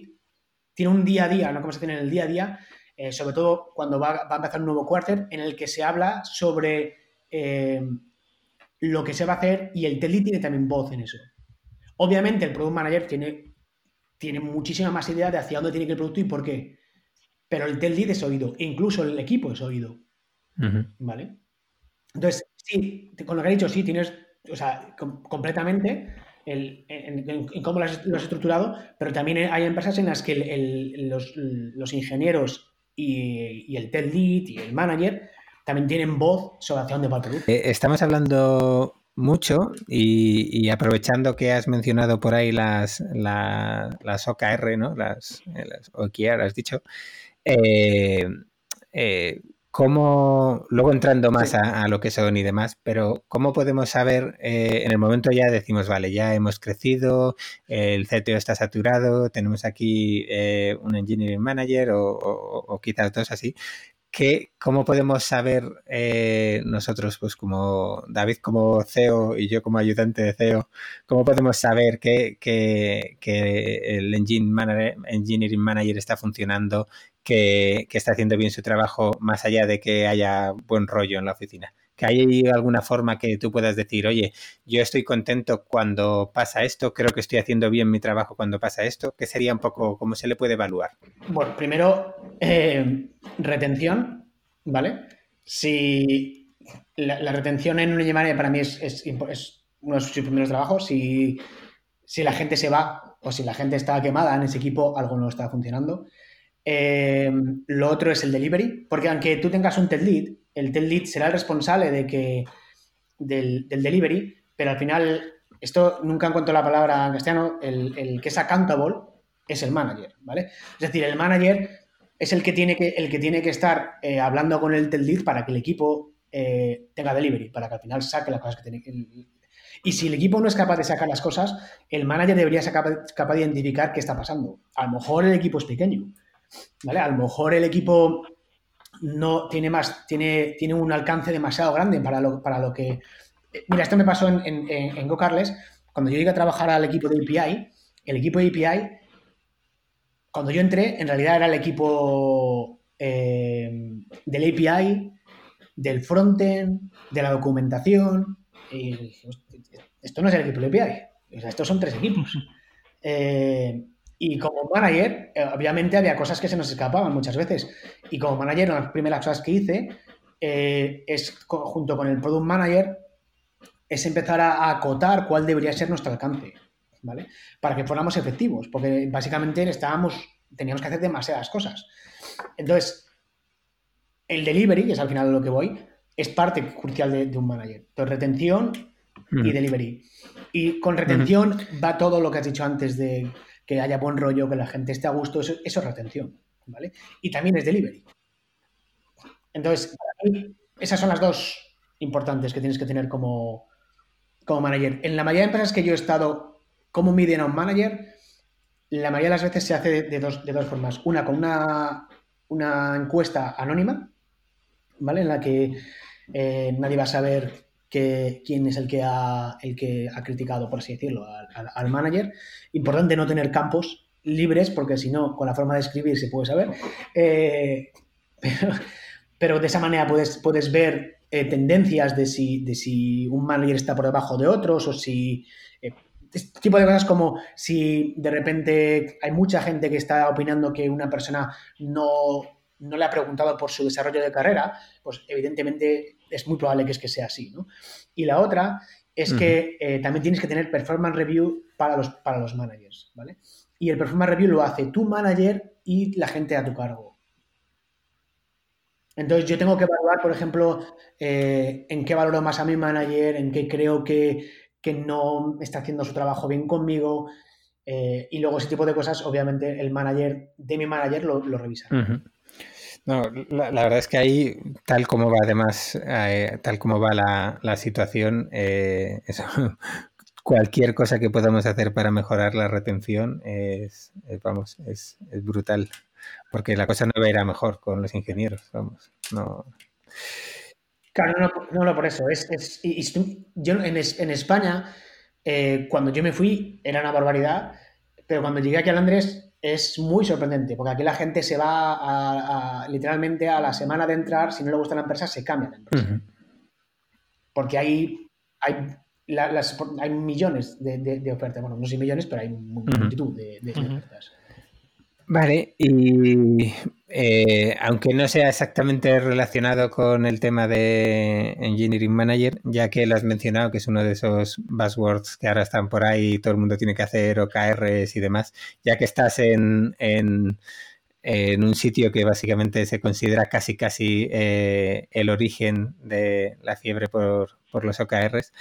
tiene un día a día, una conversación en el día a día, eh, sobre todo cuando va, a empezar un nuevo quarter, en el que se habla sobre eh, lo que se va a hacer y el TED Lead tiene también voz en eso. Obviamente, el Product Manager tiene, tiene muchísima más idea de hacia dónde tiene que ir el producto y por qué. Pero el TED Lead es oído, e incluso el equipo es oído. ¿Vale? Entonces, Sí, con lo que he dicho, sí, tienes, o sea, completamente el, en, cómo lo has, estructurado, pero también hay empresas en las que los, ingenieros y, el tech lead y el manager también tienen voz sobre hacia dónde va el producto. Eh, estamos hablando mucho y, aprovechando que has mencionado por ahí las, las OKR, ¿no? Las, las OKR, has dicho. Eh, eh, ¿Cómo, luego entrando más a, lo que son y demás, pero cómo podemos saber, eh, en el momento ya decimos, vale, ya hemos crecido, el CTO está saturado, tenemos aquí eh, un engineering manager o, quizás dos así, que, ¿cómo podemos saber eh, nosotros, pues como David como CEO y yo como ayudante de CEO, cómo podemos saber que, que el engineering manager está funcionando, que, está haciendo bien su trabajo más allá de que haya buen rollo en la oficina. Que hay alguna forma que tú puedas decir, oye, yo estoy contento cuando pasa esto, creo que estoy haciendo bien mi trabajo cuando pasa esto, ¿qué sería un poco cómo se le puede evaluar? Bueno, primero, eh, retención, ¿vale? Si la, retención en un Llamaria para mí es, es, uno de sus primeros trabajos, si, si la gente se va o si la gente está quemada en ese equipo, algo no está funcionando. Eh, lo otro es el delivery, porque aunque tú tengas un TED lead, el TED lead será el responsable de que, del, delivery, pero al final, esto nunca encuentro la palabra en castellano, el, que es accountable es el manager, ¿vale? Es decir, el manager es el que tiene que, el que, tiene que estar eh, hablando con el TED lead para que el equipo eh, tenga delivery, para que al final saque las cosas que tiene que... Y si el equipo no es capaz de sacar las cosas, el manager debería ser capaz de identificar qué está pasando. A lo mejor el equipo es pequeño, a lo mejor el equipo no tiene más, tiene, tiene un alcance demasiado grande para lo, para lo que. Mira, esto me pasó en, en, GoCarles. Cuando yo llegué a trabajar al equipo de API, el equipo de API, cuando yo entré, en realidad era el equipo eh, del API, del frontend, de la documentación. Y esto no es el equipo de API. estos son tres equipos. Eh, y como manager, eh, obviamente había cosas que se nos escapaban muchas veces. Y como manager, una de las primeras cosas que hice eh, es, junto con el product manager, es empezar a, acotar cuál debería ser nuestro alcance, ¿vale? Para que fuéramos efectivos, porque básicamente estábamos, teníamos que hacer demasiadas cosas. Entonces, el delivery, que es al final de lo que voy, es parte crucial de, un manager. Entonces, retención y delivery. Y con retención va todo lo que has dicho antes de que haya buen rollo, que la gente esté a gusto, eso, es retención, ¿vale? Y también es delivery. Entonces, esas son las dos importantes que tienes que tener como, como manager. En la mayoría de empresas que yo he estado como miden a un manager, la mayoría de las veces se hace de, dos, de dos, formas. Una con una, una, encuesta anónima, ¿vale? En la que eh, nadie va a saber quién es el que ha, el que ha criticado, por así decirlo, al, manager. Importante no tener campos libres, porque si no, con la forma de escribir se puede saber. Eh, pero, de esa manera puedes, puedes ver eh, tendencias de si, de si un manager está por debajo de otros o si... Eh, este tipo de cosas como si de repente hay mucha gente que está opinando que una persona no, no le ha preguntado por su desarrollo de carrera, pues evidentemente es muy probable que es que sea así, ¿no? Y la otra es que eh, también tienes que tener performance review para los, para los managers, ¿vale? Y el performance review lo hace tu manager y la gente a tu cargo. Entonces yo tengo que evaluar, por ejemplo, eh, en qué valoro más a mi manager, en qué creo que, no está haciendo su trabajo bien conmigo. Eh, y luego ese tipo de cosas, obviamente, el manager de mi manager lo, lo revisa. No, la, verdad es que ahí, tal como va además, eh, tal como va la, situación, cualquier cosa que podamos hacer para mejorar la retención es, vamos, es, brutal porque la cosa no va mejor con los ingenieros, vamos, no. Claro, no, no, por eso. Es, yo en, España, eh, cuando yo me fui, era una barbaridad, pero cuando llegué aquí a Londres es muy sorprendente, porque aquí la gente se va a, literalmente a la semana de entrar, si no le gusta la empresa, se cambia la empresa. Porque hay, hay, hay millones de, ofertas, bueno, no sé millones, pero hay multitud de, ofertas. Vale, y eh, aunque no sea exactamente relacionado con el tema de Engineering Manager, ya que lo has mencionado, que es uno de esos buzzwords que ahora están por ahí, y todo el mundo tiene que hacer OKRs y demás, ya que estás en, en, un sitio que básicamente se considera casi casi eh, el origen de la fiebre por, los OKRs,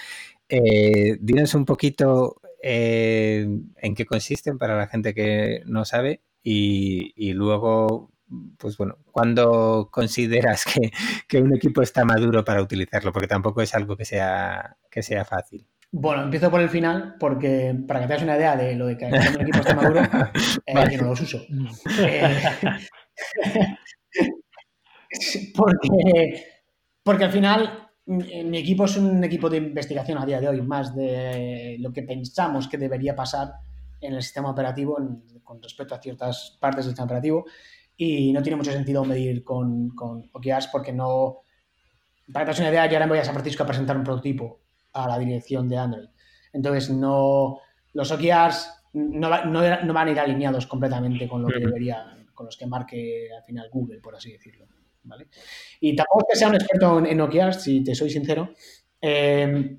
eh, dinos un poquito en qué consisten para la gente que no sabe y, luego, pues bueno, ¿cuándo consideras que, un equipo está maduro para utilizarlo? Porque tampoco es algo que sea, que sea fácil. Bueno, empiezo por el final, porque para que te hagas una idea de lo de que un equipo está maduro, eh, yo no los uso. Eh, porque, porque al final mi equipo es un equipo de investigación a día de hoy, más de lo que pensamos que debería pasar en el sistema operativo con respecto a ciertas partes del sistema operativo y no tiene mucho sentido medir con, con OKRs porque no... Para que te una idea, yo ahora voy a San Francisco a presentar un prototipo a la dirección de Android. Entonces, no, los OKRs no, van a ir alineados completamente con lo que debería, con los que marque al final Google, por así decirlo. ¿vale? Y tampoco es que sea un experto en, OKRs, si te soy sincero. Eh,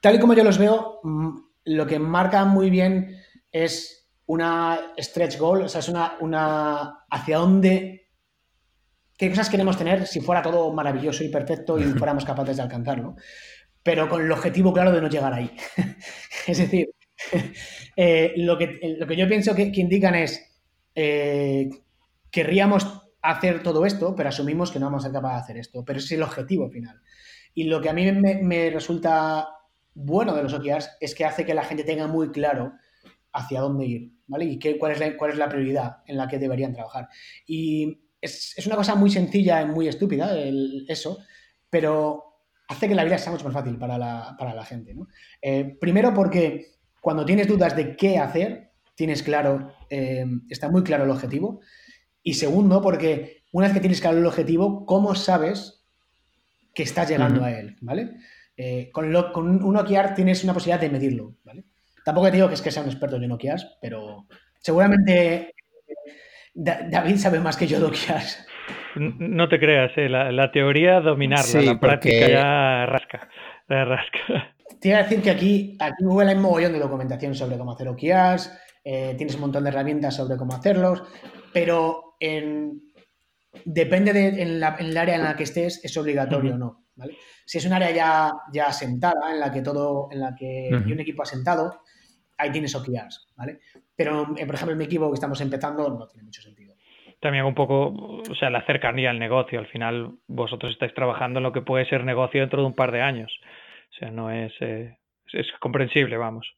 tal y como yo los veo, mm, lo que marca muy bien es una stretch goal, o sea, es una, una hacia dónde, qué cosas queremos tener si fuera todo maravilloso y perfecto y fuéramos capaces de alcanzarlo, pero con el objetivo claro de no llegar ahí. es decir, eh, lo, que, lo que yo pienso que, indican es, eh, querríamos hacer todo esto, pero asumimos que no vamos a ser capaces de hacer esto, pero ese es el objetivo final. Y lo que a mí me, me resulta bueno de los OKRs es que hace que la gente tenga muy claro hacia dónde ir, ¿vale? Y qué, cuál, es la, cuál es la prioridad en la que deberían trabajar. Y es, una cosa muy sencilla y muy estúpida eso, pero hace que la vida sea mucho más fácil para la, gente, ¿no? Eh, primero porque cuando tienes dudas de qué hacer, tienes claro, eh, está muy claro el objetivo. Y segundo, porque una vez que tienes claro el objetivo, ¿cómo sabes que estás llegando a él? ¿Vale? Eh, con, lo, con un OKR tienes una posibilidad de medirlo, ¿vale? Tampoco te digo que es que sea un experto en OKRs, pero seguramente David sabe más que yo de OKRs. No te creas, eh, la, teoría dominarla, la práctica ya rasca, rasca. Te iba a decir que aquí, aquí Google hay un mogollón de documentación sobre cómo hacer OKRs, eh, tienes un montón de herramientas sobre cómo hacerlos, pero depende de en, el área en la que estés, es obligatorio o no. ¿Vale? Si es un área ya, ya asentada, en la que todo, en la que hay un equipo asentado, ahí tienes OKRs, ¿vale? Pero, eh, por ejemplo, en mi equipo que estamos empezando no tiene mucho sentido. También un poco, o sea, la cercanía al negocio. Al final, vosotros estáis trabajando en lo que puede ser negocio dentro de un par de años. O sea, no es, eh, es comprensible, vamos.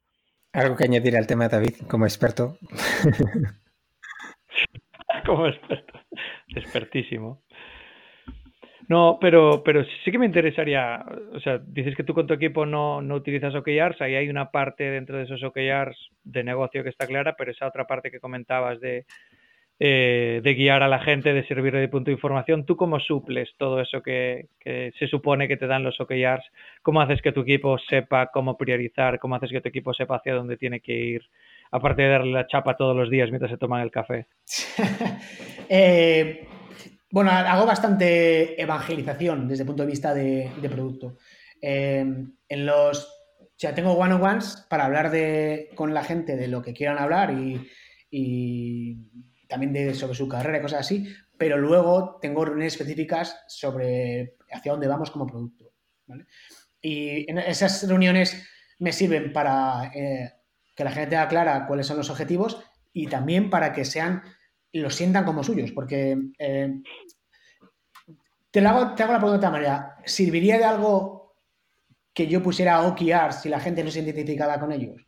Algo que añadir al tema, David, como experto. como experto. Expertísimo. No, pero, pero sí que me interesaría, o sea, dices que tú con tu equipo no, no utilizas OKRs, ahí hay una parte dentro de esos OKRs de negocio que está clara, pero esa otra parte que comentabas de, eh, de guiar a la gente, de servir de punto de información, ¿tú cómo suples todo eso que, que, se supone que te dan los OKRs? ¿Cómo haces que tu equipo sepa cómo priorizar? ¿Cómo haces que tu equipo sepa hacia dónde tiene que ir? Aparte de darle la chapa todos los días mientras se toman el café. eh, bueno, hago bastante evangelización desde el punto de vista de, producto. Em, en los, o sea, tengo one-on-ones para hablar de, con la gente de lo que quieran hablar y, también de, sobre su carrera y cosas así, pero luego tengo reuniones específicas sobre hacia dónde vamos como producto. Y en esas reuniones me sirven para eh, que la gente tenga cuáles son los objetivos y también para que sean, lo sientan como suyos, porque eh, te, hago, la pregunta de otra manera, ¿serviría de algo que yo pusiera OKR si la gente no se identificaba con ellos?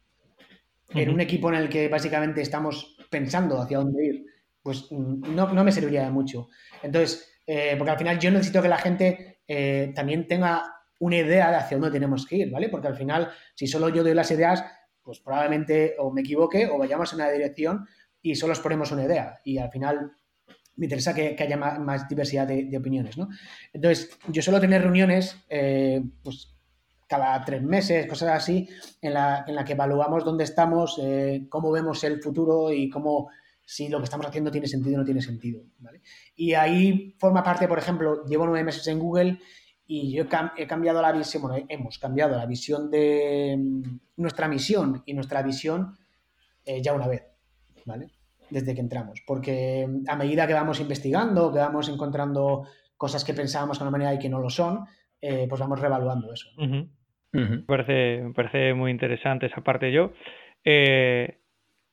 En un equipo en el que básicamente estamos pensando hacia dónde ir, pues mm, no, no me serviría de mucho. Entonces, eh, porque al final yo necesito que la gente eh, también tenga una idea de hacia dónde tenemos que ir, ¿vale? Porque al final, si solo yo doy las ideas, pues probablemente o me equivoque o vayamos en una dirección y solo exponemos una idea. Y al final me interesa que, haya más, diversidad de, opiniones, ¿no? Entonces, yo suelo tener reuniones, eh, pues cada tres meses, cosas así, en la, en la que evaluamos dónde estamos, cómo vemos el futuro y cómo si lo que estamos haciendo tiene sentido o no tiene sentido. Y ahí forma parte, por ejemplo, llevo nueve meses en Google y yo he, cambiado la visión, bueno, hemos cambiado la visión de mm, nuestra misión y nuestra visión eh, ya una vez, ¿vale? Desde que entramos. Porque mm, a medida que vamos investigando, que vamos encontrando cosas que pensábamos de una manera y que no lo son, eh, pues vamos reevaluando eso. Me, parece, me parece muy interesante esa parte. Yo, eh,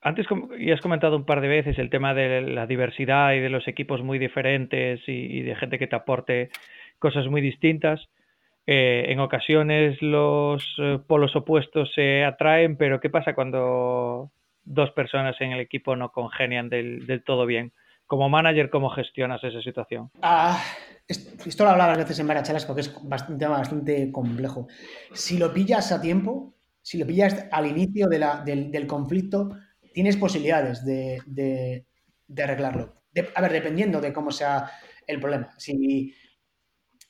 antes ya has comentado un par de veces el tema de la diversidad y de los equipos muy diferentes y, de gente que te aporte cosas muy distintas. Eh, en ocasiones los eh, polos opuestos se atraen, pero ¿qué pasa cuando dos personas en el equipo no congenian del, todo bien? Como manager, ¿cómo gestionas esa situación? Ah, esto lo hablaba a veces en varias porque es un tema bastante complejo. Si lo pillas a tiempo, si lo pillas al inicio del conflicto, tienes posibilidades de, arreglarlo. a ver, dependiendo de cómo sea el problema. Si,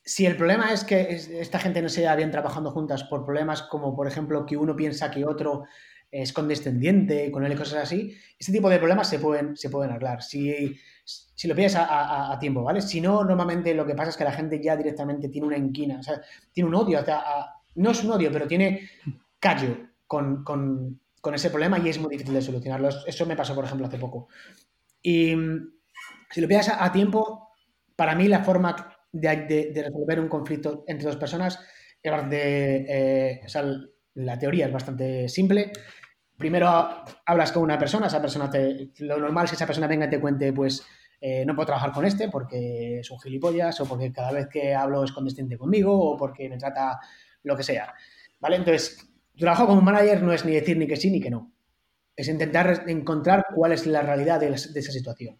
si el problema es que esta gente no se lleva bien trabajando juntas por problemas como, por ejemplo, que uno piensa que otro es condescendiente con él y cosas así, ese tipo de problemas se pueden, se pueden arreglar. Si, si lo pides a, tiempo, ¿vale? Si no, normalmente lo que pasa es que la gente ya directamente tiene una inquina, o sea, tiene un odio, no es un odio, pero tiene callo con, con ese problema y es muy difícil de solucionarlo. Eso me pasó, por ejemplo, hace poco. Y si lo piensas a, tiempo, para mí la forma de, resolver un conflicto entre dos personas es de, eh, o sea, la teoría es bastante simple. Primero hablas con una persona, esa persona te, lo normal es que esa persona venga y te cuente, pues, eh, no puedo trabajar con este porque es un gilipollas o porque cada vez que hablo es condescendiente conmigo o porque me trata lo que sea. ¿Vale? Entonces, trabajo como manager no es ni decir ni que sí ni que no. Es intentar encontrar cuál es la realidad de, esa situación.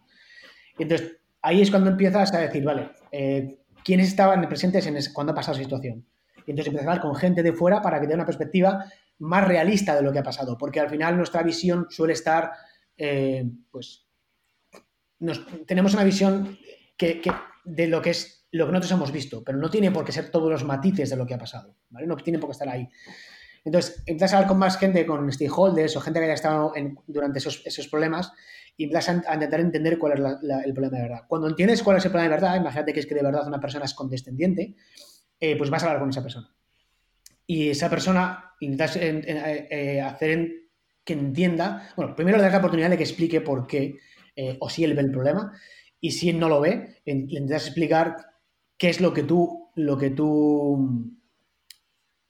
Y entonces, ahí es cuando empiezas a decir, vale, eh, ¿quiénes estaban presentes en cuando ha pasado esa situación? Y entonces empiezas a hablar con gente de fuera para que dé una perspectiva más realista de lo que ha pasado, porque al final nuestra visión suele estar, eh, pues, tenemos una visión que, de lo que es lo que nosotros hemos visto, pero no tiene por qué ser todos los matices de lo que ha pasado, ¿vale? No tiene por qué estar ahí. Entonces, empiezas a hablar con más gente, con stakeholders o gente que haya estado durante esos, problemas y empiezas a, intentar entender cuál es el problema de verdad. Cuando entiendes cuál es el problema de verdad, imagínate que es que de verdad una persona es condescendiente, eh, pues vas a hablar con esa persona. Y esa persona intentas eh, eh, hacer que entienda, bueno, primero le das la oportunidad de que explique por qué o si él ve el problema y si él no lo ve, le intentas explicar qué es lo que tú, lo que tú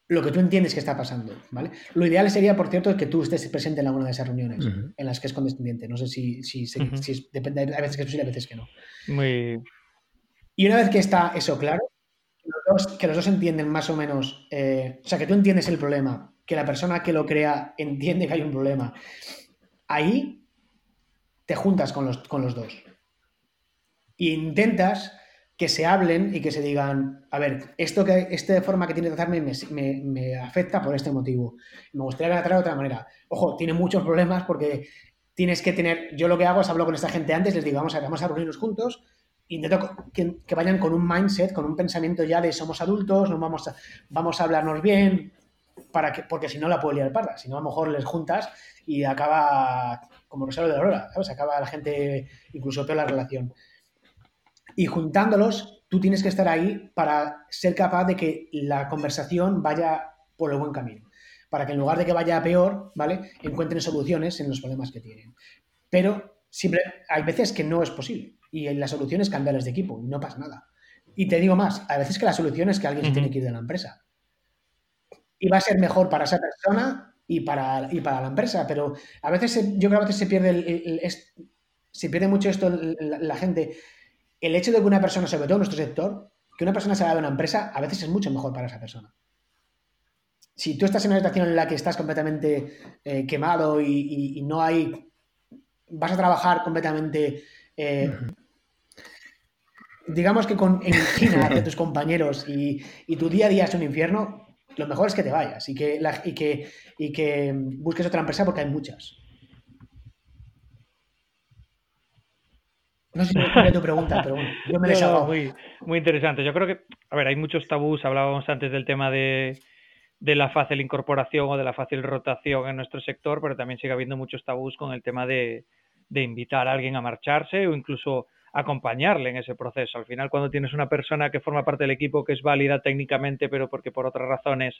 lo que tú entiendes que está pasando, ¿vale? Lo ideal sería, por cierto, que tú estés presente en alguna de esas reuniones en las que es condescendiente. No sé si, si, depende, hay veces que es posible, hay veces que no. Muy... Y una vez que está eso claro, que los dos, entienden más o menos, eh, o sea, que tú entiendes el problema, que la persona que lo crea entiende que hay un problema, ahí te juntas con los, con los dos. E intentas que se hablen y que se digan, a ver, esto que esta forma que tiene de tratarme me, afecta por este motivo. Me gustaría tratar de otra manera. Ojo, tiene muchos problemas porque tienes que tener, yo lo que hago es hablo con esta gente antes, les digo, vamos a, vamos a reunirnos juntos, intento que, vayan con un mindset, con un pensamiento ya de somos adultos, nos vamos a, vamos a hablarnos bien, para que, porque si no la puedo liar parda, si no a lo mejor les juntas y acaba como Rosario de Aurora, ¿sabes? Acaba la gente incluso peor la relación. Y juntándolos, tú tienes que estar ahí para ser capaz de que la conversación vaya por el buen camino. Para que en lugar de que vaya peor, ¿vale? Encuentren soluciones en los problemas que tienen. Pero Siempre, hay veces que no es posible y la solución es cambiarles de equipo y no pasa nada. Y te digo más, hay veces que la solución es que alguien se tiene que ir de la empresa. Y va a ser mejor para esa persona y para, y para la empresa, pero a veces yo creo que a veces se pierde, el, se pierde mucho esto la, gente. El hecho de que una persona, sobre todo en nuestro sector, que una persona se vaya de una empresa, a veces es mucho mejor para esa persona. Si tú estás en una situación en la que estás completamente eh, quemado y, no hay. vas a trabajar completamente. Eh, digamos que con engina de tus compañeros y, tu día a día es un infierno, lo mejor es que te vayas y que, y que, y que busques otra empresa porque hay muchas. No sé si tu pregunta, pero bueno, yo me no, muy, muy interesante. Yo creo que, a ver, hay muchos tabús. Hablábamos antes del tema de, de la fácil incorporación o de la fácil rotación en nuestro sector, pero también sigue habiendo muchos tabús con el tema de, de invitar a alguien a marcharse o incluso acompañarle en ese proceso. Al final, cuando tienes una persona que forma parte del equipo que es válida técnicamente, pero porque por otras razones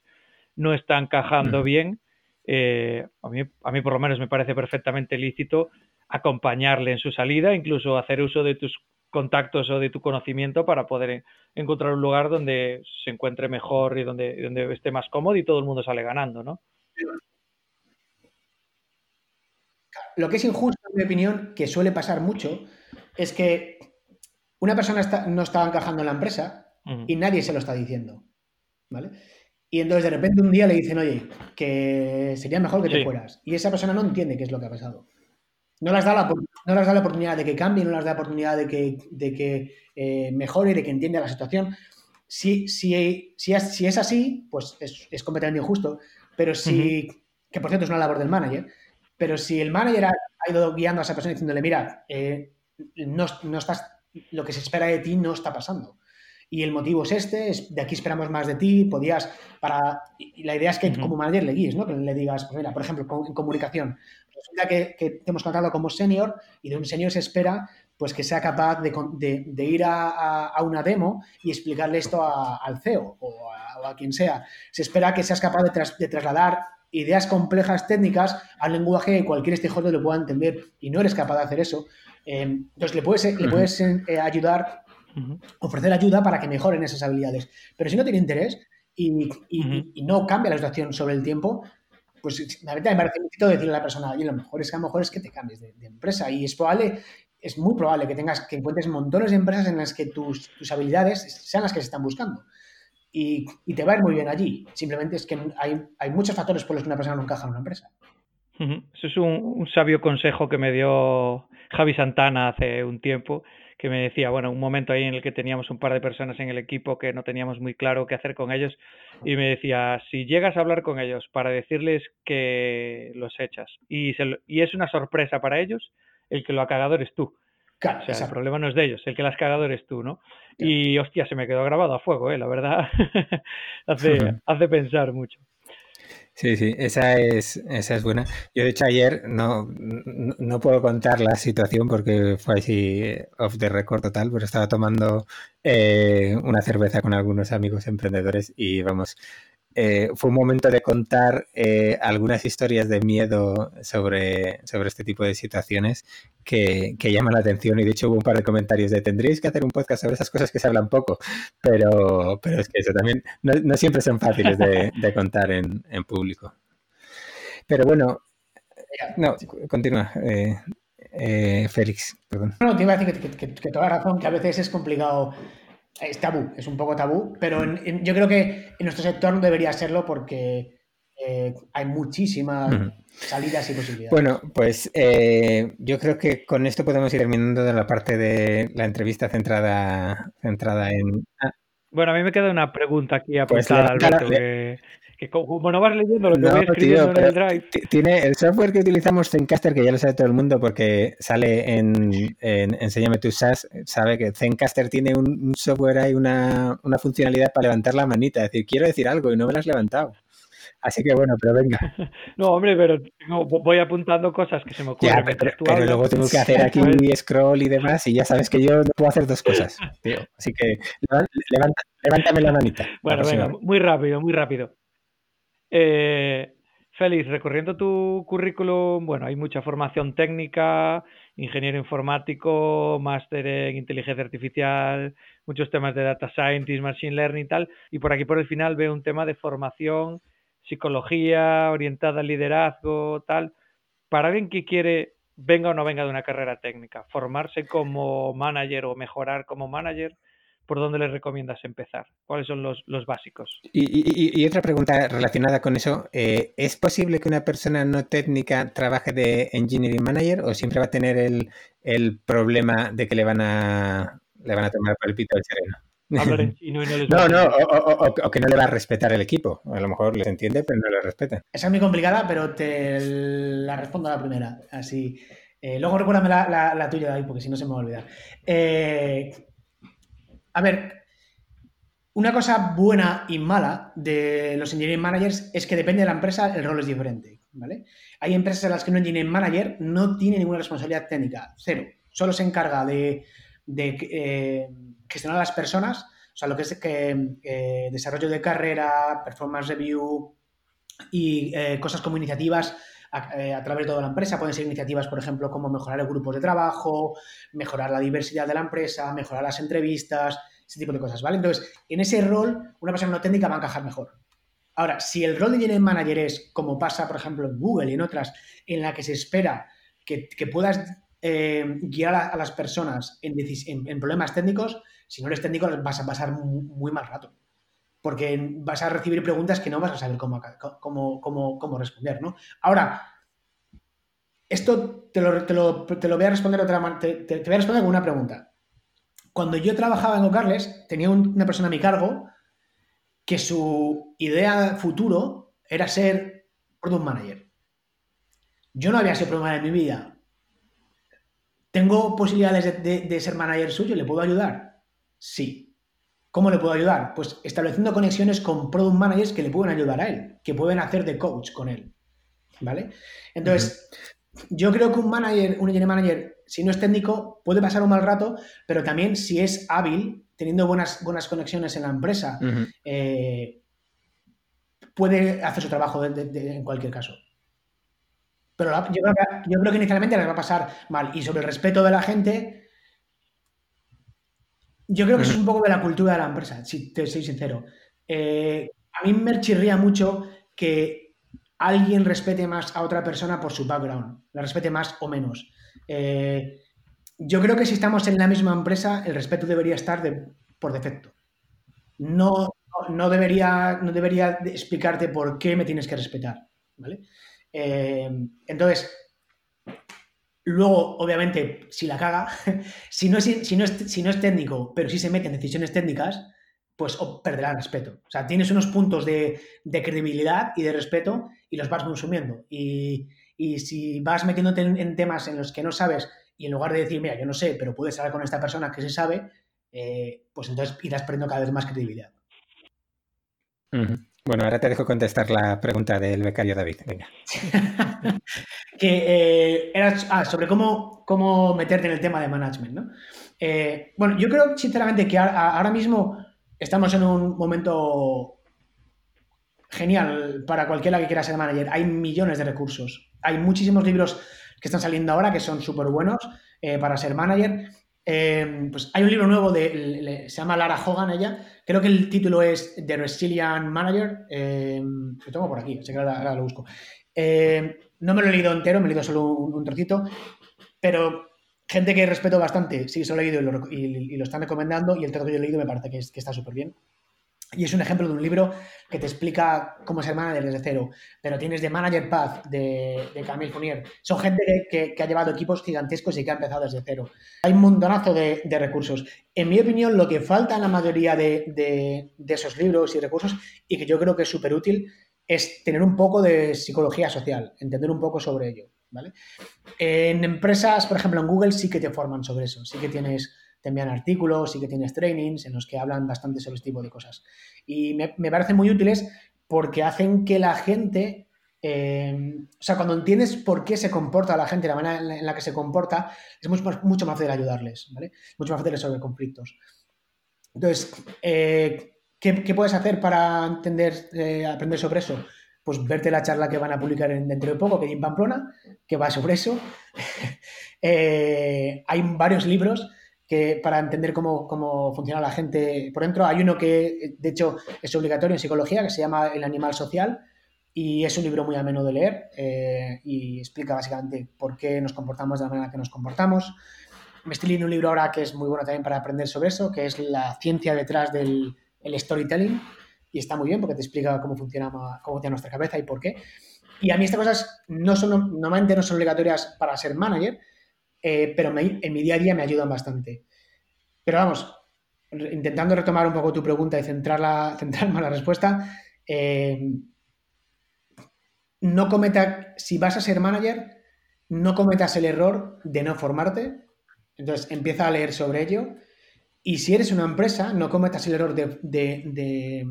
no está encajando bien, eh, a, mí, a mí por lo menos me parece perfectamente lícito acompañarle en su salida, incluso hacer uso de tus contactos o de tu conocimiento para poder encontrar un lugar donde se encuentre mejor y donde, donde esté más cómodo y todo el mundo sale ganando, ¿no? Lo que es injusto, en mi opinión, que suele pasar mucho, es que una persona no está encajando en la empresa y nadie se lo está diciendo. ¿Vale? Y entonces de repente un día le dicen, oye, que sería mejor que te fueras. Y esa persona no entiende qué es lo que ha pasado. No las da la, no da la oportunidad de que cambie, no las da la oportunidad de que, de que eh, mejore, de que entienda la situación. Si, si, si, es, si es así, pues es, completamente injusto. Pero si, que por cierto es una labor del manager, pero si el manager ha, ido guiando a esa persona diciéndole, mira, eh, no, no, estás, lo que se espera de ti no está pasando. Y el motivo es este, es de aquí esperamos más de ti, podías, para, y la idea es que como manager le guíes, ¿no? Que le digas, pues mira, por ejemplo, en comunicación, resulta que, que te hemos contratado como senior y de un senior se espera pues que sea capaz de, de, ir a, a, una demo y explicarle esto al CEO o a, quien sea. Se espera que seas capaz de, de trasladar ideas complejas técnicas al lenguaje que cualquier stakeholder lo pueda entender y no eres capaz de hacer eso, entonces, le puedes, le puedes eh, ayudar, ofrecer ayuda para que mejoren esas habilidades. Pero si no tiene interés y, no cambia la situación sobre el tiempo, pues me parece necesito decirle a la persona, y lo mejor es que a lo mejor es que te cambies de, empresa. Y es probable, es muy probable que tengas, que encuentres montones de empresas en las que tus, habilidades sean las que se están buscando. Y, te va a ir muy bien allí. Simplemente es que hay, hay muchos factores por los que una persona no encaja en una empresa. Eso es un, sabio consejo que me dio Javi Santana hace un tiempo, que me decía, bueno, un momento ahí en el que teníamos un par de personas en el equipo que no teníamos muy claro qué hacer con ellos, y me decía, si llegas a hablar con ellos para decirles que los echas y, y es una sorpresa para ellos, el que lo ha cagado eres tú. o sea, el problema no es de ellos, el que lo has cagado eres tú, ¿no? Y hostia, se me quedó grabado a fuego, ¿eh? La verdad, hace, hace pensar mucho. Sí, sí, esa es, esa es buena. Yo de hecho ayer no, no, puedo contar la situación porque fue así off the record total, pero estaba tomando eh, una cerveza con algunos amigos emprendedores y vamos, eh, fue un momento de contar eh, algunas historias de miedo sobre, sobre este tipo de situaciones que, que, llaman la atención y de hecho hubo un par de comentarios de tendréis que hacer un podcast sobre esas cosas que se hablan poco, pero, pero es que eso también no, siempre son fáciles de, contar en, en, público. Pero bueno, no, continúa. Eh, Félix, perdón. No, te iba a decir que, que, que toda razón, que a veces es complicado es tabú, es un poco tabú, pero yo creo que en nuestro sector no debería serlo porque eh, hay muchísimas salidas y posibilidades. Bueno, pues eh, yo creo que con esto podemos ir terminando de la parte de la entrevista centrada, centrada en... Ah. Bueno, a mí me queda una pregunta aquí pues apuntada, pues Alberto, que que como no vas leyendo lo que voy escribiendo en el Drive. Tiene el software que utilizamos Zencaster, que ya lo sabe todo el mundo porque sale en, en Enséñame tu SaaS, sabe que Zencaster tiene un, software ahí, una, una, funcionalidad para levantar la manita, es decir, quiero decir algo y no me lo has levantado. Así que bueno, pero venga. No, hombre, pero voy apuntando cosas que se me ocurren. pero, luego tengo que hacer aquí scroll y demás, y ya sabes que yo no puedo hacer dos cosas, tío. Así que levántame la manita. Bueno, venga, muy rápido, muy rápido. Eh, Félix, recorriendo tu currículum, bueno, hay mucha formación técnica, ingeniero informático, máster en inteligencia artificial, muchos temas de data scientist, machine learning y tal, y por aquí por el final veo un tema de formación, psicología, orientada al liderazgo, tal. Para alguien que quiere, venga o no venga de una carrera técnica, formarse como manager o mejorar como manager, ¿por dónde le recomiendas empezar? ¿Cuáles son los, básicos? Y, otra pregunta relacionada con eso, eh, ¿es posible que una persona no técnica trabaje de engineering manager o siempre va a tener el, problema de que le van a, le van a tomar por el pito del sereno? no, no, o, que no le va a respetar el equipo. A lo mejor les entiende, pero no le respeta. Esa es muy complicada, pero te la respondo a la primera. Así. Eh, luego recuérdame la, la, tuya, David, porque si no se me va a olvidar. Eh, a ver, una cosa buena y mala de los engineering managers es que depende de la empresa, el rol es diferente. ¿vale? Hay empresas en las que un engineering manager no tiene ninguna responsabilidad técnica, cero. Solo se encarga de, eh, gestionar a las personas, o sea, lo que es eh, desarrollo de carrera, performance review y eh, cosas como iniciativas a, través de toda la empresa. Pueden ser iniciativas, por ejemplo, como mejorar el grupo de trabajo, mejorar la diversidad de la empresa, mejorar las entrevistas, ese tipo de cosas, ¿vale? Entonces, en ese rol, una persona no técnica va a encajar mejor. Ahora, si el rol de engineering manager es, como pasa, por ejemplo, en Google y en otras, en la que se espera que, puedas eh, guiar a, las personas en, en, problemas técnicos, si no eres técnico vas a pasar muy, mal rato. Porque vas a recibir preguntas que no vas a saber cómo, cómo, cómo, cómo responder, ¿no? Ahora, esto te lo, te lo, te lo voy a responder otra te, te, voy a responder con una pregunta. Cuando yo trabajaba en Ocarles, tenía una persona a mi cargo que su idea futuro era ser product manager. Yo no había sido product manager en mi vida. ¿Tengo posibilidades de, ser manager suyo? ¿Le puedo ayudar? Sí. ¿Cómo le puedo ayudar? Pues estableciendo conexiones con product managers que le pueden ayudar a él, que pueden hacer de coach con él. ¿Vale? Entonces, yo creo que un manager, un engineer manager, si no es técnico, puede pasar un mal rato, pero también si es hábil, teniendo buenas, buenas conexiones en la empresa, eh, puede hacer su trabajo en cualquier caso. Pero yo, creo que, inicialmente les va a pasar mal. Y sobre el respeto de la gente, yo creo que es un poco de la cultura de la empresa, si te soy sincero. Eh, a mí me chirría mucho que alguien respete más a otra persona por su background, la respete más o menos. Eh, yo creo que si estamos en la misma empresa, el respeto debería estar por defecto. No, no, debería, no debería explicarte por qué me tienes que respetar. ¿vale? Eh, entonces, luego, obviamente, si la caga, si no, es, si, no es, si no es técnico, pero si se mete en decisiones técnicas, pues perderá el respeto. O sea, tienes unos puntos de, credibilidad y de respeto y los vas consumiendo. Y, si vas metiéndote en, temas en los que no sabes y en lugar de decir, mira, yo no sé, pero puedes hablar con esta persona que se sabe, eh, pues entonces irás perdiendo cada vez más credibilidad. Bueno, ahora te dejo contestar la pregunta del becario David. Venga. que eh, era ah, sobre cómo, cómo meterte en el tema de management, ¿no? Eh, bueno, yo creo sinceramente que ahora mismo estamos en un momento genial para cualquiera que quiera ser manager. Hay millones de recursos. Hay muchísimos libros que están saliendo ahora que son súper buenos eh, para ser manager. Eh, pues hay un libro nuevo de, se llama Lara Hogan, ella. Creo que el título es The Resilient Manager. Eh, lo tengo por aquí, así que ahora, lo busco. no me lo he leído entero, me he leído solo un, trocito, pero gente que respeto bastante, sí, se lo he leído y lo, están recomendando y el texto que yo he leído me parece que, está súper bien. Y es un ejemplo de un libro que te explica cómo ser manager desde cero. Pero tienes de Manager Path de, de Camille Fournier. Son gente que, ha llevado equipos gigantescos y que ha empezado desde cero. Hay un montonazo de, recursos. En mi opinión, lo que falta en la mayoría de, de esos libros y recursos, y que yo creo que es súper útil, es tener un poco de psicología social, entender un poco sobre ello. En empresas, por ejemplo, en Google sí que te forman sobre eso, sí que tienes, te envían artículos, sí que tienes trainings en los que hablan bastante sobre este tipo de cosas. Y me, me parecen muy útiles porque hacen que la gente, eh, o sea, cuando entiendes por qué se comporta la gente, la manera en la que se comporta, es mucho más, mucho más fácil ayudarles, ¿vale? Mucho más fácil resolver conflictos. Entonces, eh, ¿qué, puedes hacer para entender, eh, aprender sobre eso? pues verte la charla que van a publicar dentro de poco, que hay en Pamplona, que va sobre eso. Hay varios libros que para entender cómo, cómo, funciona la gente por dentro. Hay uno que, de hecho, es obligatorio en psicología, que se llama El animal social, y es un libro muy ameno de leer eh, y explica básicamente por qué nos comportamos de la manera que nos comportamos. Me estoy leyendo un libro ahora que es muy bueno también para aprender sobre eso, que es la ciencia detrás del storytelling, y está muy bien porque te explica cómo funciona, cómo funciona nuestra cabeza y por qué. Y a mí estas cosas no son, normalmente no son obligatorias para ser manager, eh, pero en mi día a día me ayudan bastante. Pero vamos, intentando retomar un poco tu pregunta y centrarla, centrarme en la respuesta, eh, no cometa, si vas a ser manager, no cometas el error de no formarte. Entonces empieza a leer sobre ello. Y si eres una empresa, no cometas el error de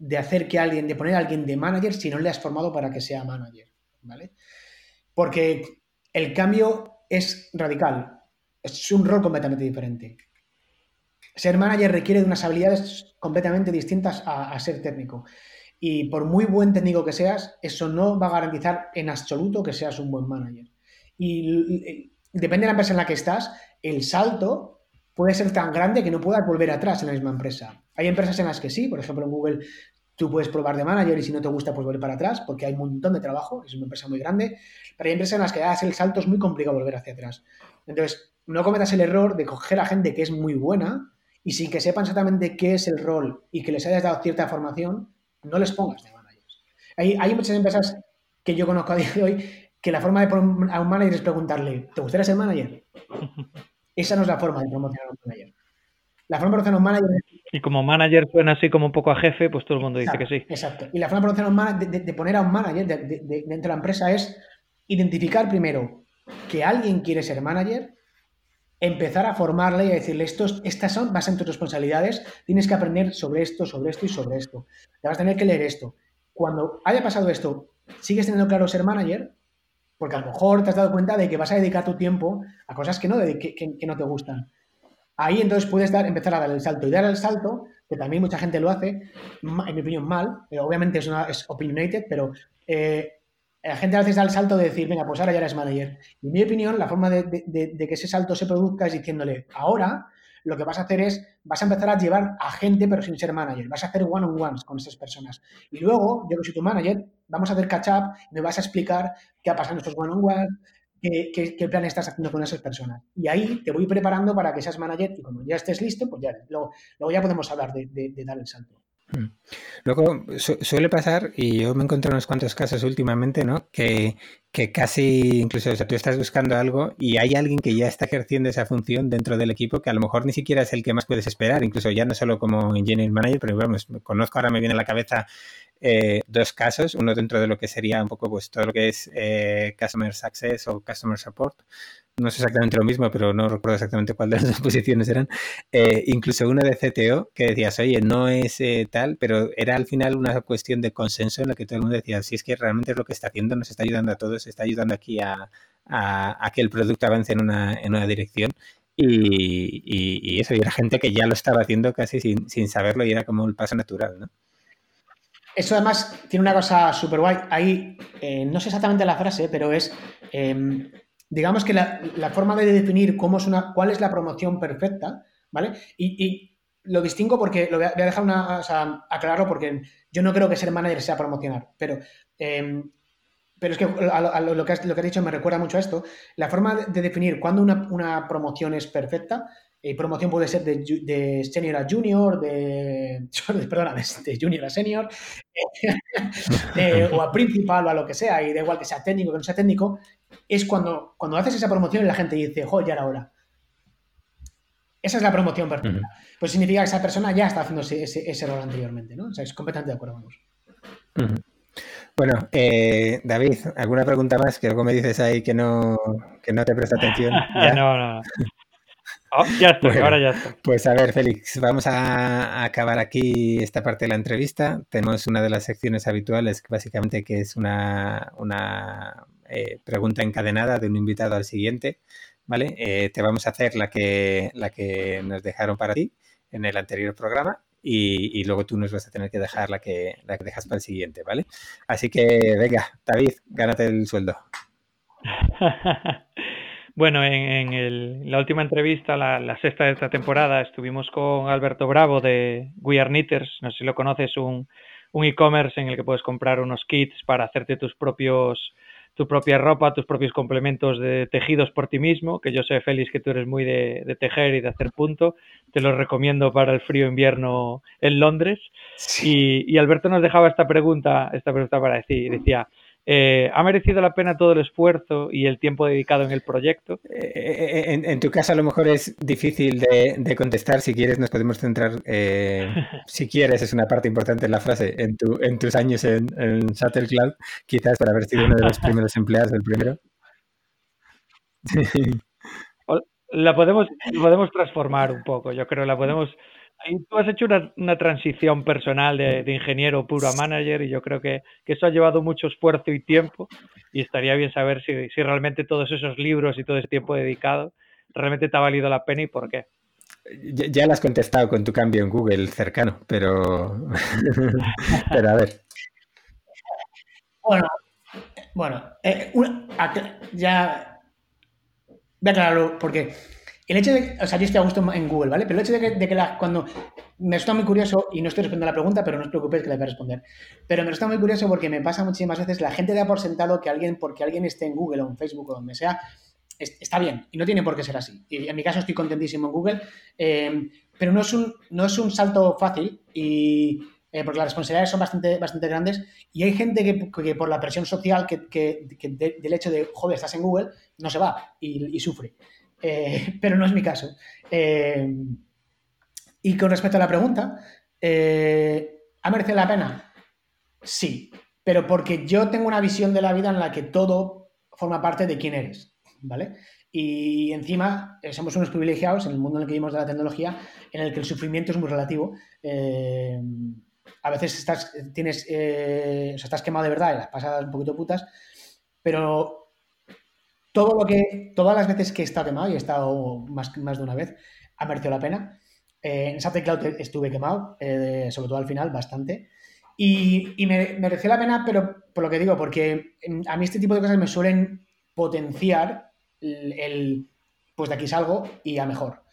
de hacer que alguien, de poner a alguien de manager si no le has formado para que sea manager, ¿vale? Porque el cambio es radical, es un rol completamente diferente. Ser manager requiere de unas habilidades completamente distintas a, ser técnico. Y por muy buen técnico que seas, eso no va a garantizar en absoluto que seas un buen manager. Y depende de la empresa en la que estás, el salto puede ser tan grande que no puedas volver atrás en la misma empresa. Hay empresas en las que sí, por ejemplo en Google Tú puedes probar de manager y si no te gusta, pues volver para atrás, porque hay un montón de trabajo, es una empresa muy grande, pero hay empresas en las que das el salto es muy complicado volver hacia atrás. Entonces, no cometas el error de coger a gente que es muy buena y sin que sepan exactamente qué es el rol y que les hayas dado cierta formación, no les pongas de managers. Hay, hay muchas empresas que yo conozco a día de hoy que la forma de poner a un manager es preguntarle, ¿te gustaría ser manager? Esa no es la forma de promocionar a un manager. La forma de promocionar a un manager y como manager suena así como un poco a jefe, pues todo el mundo dice que sí. Exacto. Y la forma de, de, poner a un manager dentro de la empresa es identificar primero que alguien quiere ser manager, empezar a formarle y a decirle, estos, estas son, vas en tus responsabilidades, tienes que aprender sobre esto, sobre esto y sobre esto. Te vas a tener que leer esto. Cuando haya pasado esto, sigues teniendo claro ser manager, porque a lo mejor te has dado cuenta de que vas a dedicar tu tiempo a cosas que no, que no te gustan. Ahí entonces puedes dar, empezar a dar el salto. Y dar el salto, que también mucha gente lo hace, en mi opinión mal, pero obviamente es, una, es opinionated, pero eh, la gente a veces da el salto de decir, venga, pues ahora ya eres manager. Y en mi opinión, la forma de, que ese salto se produzca es diciéndole, ahora lo que vas a hacer es, vas a empezar a llevar a gente pero sin ser manager, vas a hacer one-on-ones con esas personas. Y luego, yo que soy tu manager, vamos a hacer catch-up, me vas a explicar qué ha pasado en estos one-on-ones, qué, plan estás haciendo con esas personas. Y ahí te voy preparando para que seas manager y cuando ya estés listo, pues ya, luego, ya podemos hablar de, dar el salto. Hmm. Luego suele pasar, y yo me encontré unos cuantos casos últimamente, ¿no? Que, casi, incluso, o sea, tú estás buscando algo y hay alguien que ya está ejerciendo esa función dentro del equipo que a lo mejor ni siquiera es el que más puedes esperar, incluso ya no solo como engineer manager, pero vamos, conozco ahora me viene a la cabeza eh, dos casos, uno dentro de lo que sería un poco pues todo lo que es eh, Customer Success o Customer Support. No es exactamente lo mismo, pero no recuerdo exactamente cuál de las posiciones eran. Eh, incluso uno de CTO que decías, oye, no es tal, pero era al final una cuestión de consenso en la que todo el mundo decía, si es que realmente es lo que está haciendo, nos está ayudando a todos, está ayudando aquí a, que el producto avance en una, en una dirección. Y, y, eso, y era gente que ya lo estaba haciendo casi sin, sin saberlo y era como el paso natural, ¿no? Eso además tiene una cosa súper guay. Ahí, eh, no sé exactamente la frase, pero es, em, digamos que la, forma de definir cómo es una, cuál es la promoción perfecta, ¿vale? Y, lo distingo porque, lo voy a, dejar una, o aclararlo porque yo no creo que ser manager sea promocionar, pero, em, pero es que, lo, que has, dicho me recuerda mucho a esto. La forma de, definir cuándo una, promoción es perfecta eh, promoción puede ser de, senior a junior, de, perdona, de, junior a senior, o a principal o a lo que sea, y da igual que sea técnico, que no sea técnico, es cuando, cuando haces esa promoción y la gente dice, joder, ya era hora. Esa es la promoción perfecta. Pues significa que esa persona ya está haciendo ese, ese, rol anteriormente, ¿no? O sea, es completamente de acuerdo, vamos. Bueno, eh, David, ¿alguna pregunta más? Que algo me dices ahí que no, que no te presta atención. no, no. Oh, ya estoy, ahora ya estoy. Pues a ver, Félix, vamos a acabar aquí esta parte de la entrevista. Tenemos una de las secciones habituales, básicamente que es una, una eh, pregunta encadenada de un invitado al siguiente. ¿Vale? Eh, te vamos a hacer la que, la que nos dejaron para ti en el anterior programa y, luego tú nos vas a tener que dejar la que, la que dejas para el siguiente, ¿vale? Así que venga, David, gánate el sueldo. Bueno, en, la última entrevista, la, sexta de esta temporada, estuvimos con Alberto Bravo de We Are Knitters, no sé si lo conoces, un, un e-commerce en el que puedes comprar unos kits para hacerte tus propios tu propia ropa, tus propios complementos de tejidos por ti mismo, que yo sé, Félix, que tú eres muy de, tejer y de hacer punto. Te lo recomiendo para el frío invierno en Londres. Y, y, Alberto nos dejaba esta pregunta, esta pregunta para decir, decía, eh, ¿Ha merecido la pena todo el esfuerzo y el tiempo dedicado en el proyecto? Eh, eh, en, tu caso a lo mejor es difícil de, contestar. Si quieres nos podemos centrar, si quieres, es una parte importante en la frase, en, tu, en tus años en, en Cloud, quizás por haber sido uno de los primeros empleados del primero. La podemos, podemos transformar un poco, yo creo, la podemos tú has hecho una, transición personal de, ingeniero puro a manager y yo creo que, eso ha llevado mucho esfuerzo y tiempo y estaría bien saber si, realmente todos esos libros y todo ese tiempo dedicado realmente te ha valido la pena y por qué. Ya, ya lo has contestado con tu cambio en Google cercano, pero, pero a ver. Bueno, bueno eh, ya voy a aclararlo porque el hecho de, o sea, yo estoy a gusto en Google, ¿vale? Pero el hecho de que, cuando me resulta muy curioso, y no estoy respondiendo a la pregunta, pero no os preocupéis que la voy a responder. Pero me resulta muy curioso porque me pasa muchísimas veces, la gente da por sentado que alguien, porque alguien esté en Google o en Facebook o donde sea, está bien. Y no tiene por qué ser así. Y en mi caso estoy contentísimo en Google, eh, pero no es, un, no es un salto fácil y eh, porque las responsabilidades son bastante, bastante grandes y hay gente que, por la presión social que, del hecho de, joder, estás en Google, no se va y sufre. Eh, pero no es mi caso. Eh, y con respecto a la pregunta, eh, ¿ha merecido la pena? Sí, pero porque yo tengo una visión de la vida en la que todo forma parte de quién eres, ¿vale? Y encima somos unos privilegiados en el mundo en el que vivimos de la tecnología, en el que el sufrimiento es muy relativo. a veces estás, tienes, estás quemado de verdad y las pasas un poquito putas, pero todo lo que, todas las veces que he estado quemado, y he estado más, más de una vez, ha merecido la pena. Eh, en SAP Cloud estuve quemado, eh, sobre todo al final, bastante. Y, y me mereció la pena, pero por lo que digo, porque a mí este tipo de cosas me suelen potenciar el, pues de aquí salgo y a mejor.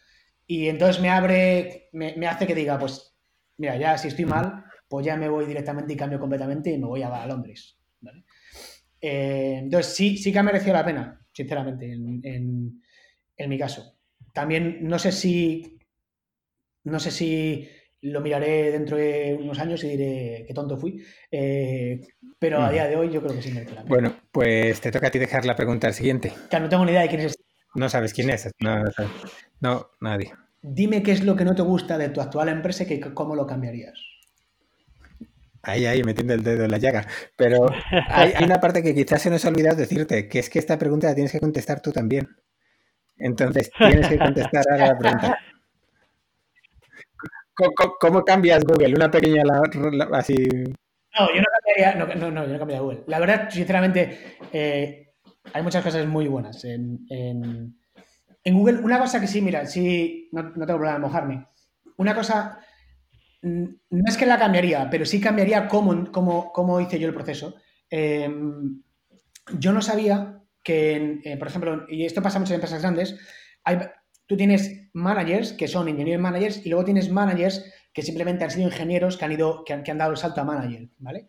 Y entonces me abre, me, me, hace que diga, pues, mira, ya si estoy mal, pues ya me voy directamente y cambio completamente y me voy a, Londres. Eh, entonces sí, sí que ha merecido la pena sinceramente, en, mi caso. También no sé si. No sé si lo miraré dentro de unos años y diré qué tonto fui. Eh, pero a día de hoy yo creo que sí me Bueno, pues te toca a ti dejar la pregunta al siguiente. No tengo ni idea de quién es. Este. No sabes quién es. No, no, nadie. Dime qué es lo que no te gusta de tu actual empresa y cómo lo cambiarías. Ahí, ahí, metiendo el dedo en la llaga. Pero hay, una parte que quizás se nos ha olvidado decirte, que es que esta pregunta la tienes que contestar tú también. Entonces, tienes que contestar a la pregunta. ¿Cómo, cambias Google? Una pequeña así. No, yo no cambiaría, no, no, no, yo no cambiaría Google. La verdad, sinceramente, eh, hay muchas cosas muy buenas en, Google. Una cosa que sí, mira, sí, no, no tengo problema en mojarme. Una cosa no es que la cambiaría, pero sí cambiaría cómo, cómo, hice yo el proceso. Em, yo no sabía que, eh, por ejemplo, y esto pasa mucho en empresas grandes, tú tienes managers que son engineering managers y luego tienes managers que simplemente han sido ingenieros que han, ido, que han, dado el salto a manager, ¿vale?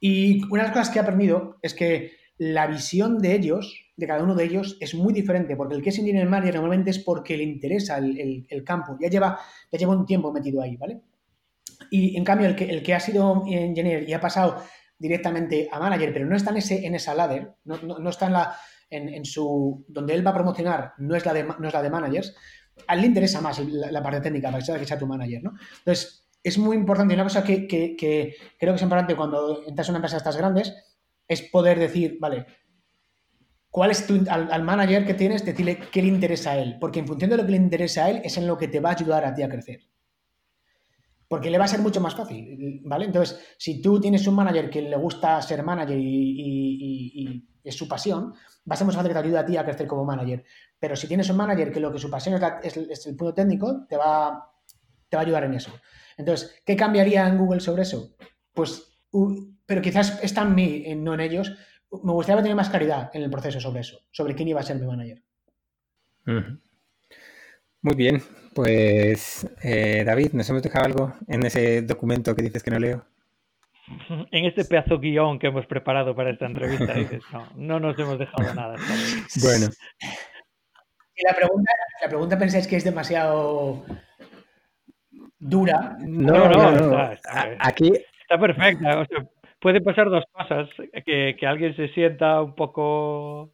Y una de las cosas que he aprendido es que la visión de ellos, de cada uno de ellos, es muy diferente, porque el que es engineering manager normalmente es porque le interesa el, campo, ya lleva, ya lleva un tiempo metido ahí, ¿vale? Y en cambio, el que, el que ha sido engineer y ha pasado directamente a manager, pero no está en, ese, en esa ladder, no, no, está en, la, en, su. donde él va a promocionar, no es la de, no es la de managers, a él le interesa más la, parte técnica para que sea tu manager, ¿no? Entonces, es muy importante, una cosa que, que, que, creo que es importante cuando entras en una empresa de estas grandes, es poder decir, vale, ¿cuál es tu, al, al, manager que tienes? Decirle qué le interesa a él, porque en función de lo que le interesa a él es en lo que te va a ayudar a ti a crecer porque le va a ser mucho más fácil, ¿vale? Entonces, si tú tienes un manager que le gusta ser manager y, es su pasión, va a ser más fácil que te ayude a ti a crecer como manager. Pero si tienes un manager que lo que su pasión es, el punto técnico, te va, te va a ayudar en eso. Entonces, ¿qué cambiaría en Google sobre eso? Pues, pero quizás está en mí, no en ellos. Me gustaría tener más claridad en el proceso sobre eso, sobre quién iba a ser mi manager. Muy bien, pues eh, David, ¿nos hemos dejado algo en ese documento que dices que no leo? En este pedazo guion que hemos preparado para esta entrevista, dices, no, no nos hemos dejado nada. Bueno. Y la pregunta, la pregunta pensáis que es demasiado dura. No, no, no. Está, Aquí está perfecta. puede pasar dos cosas: que, que alguien se sienta un poco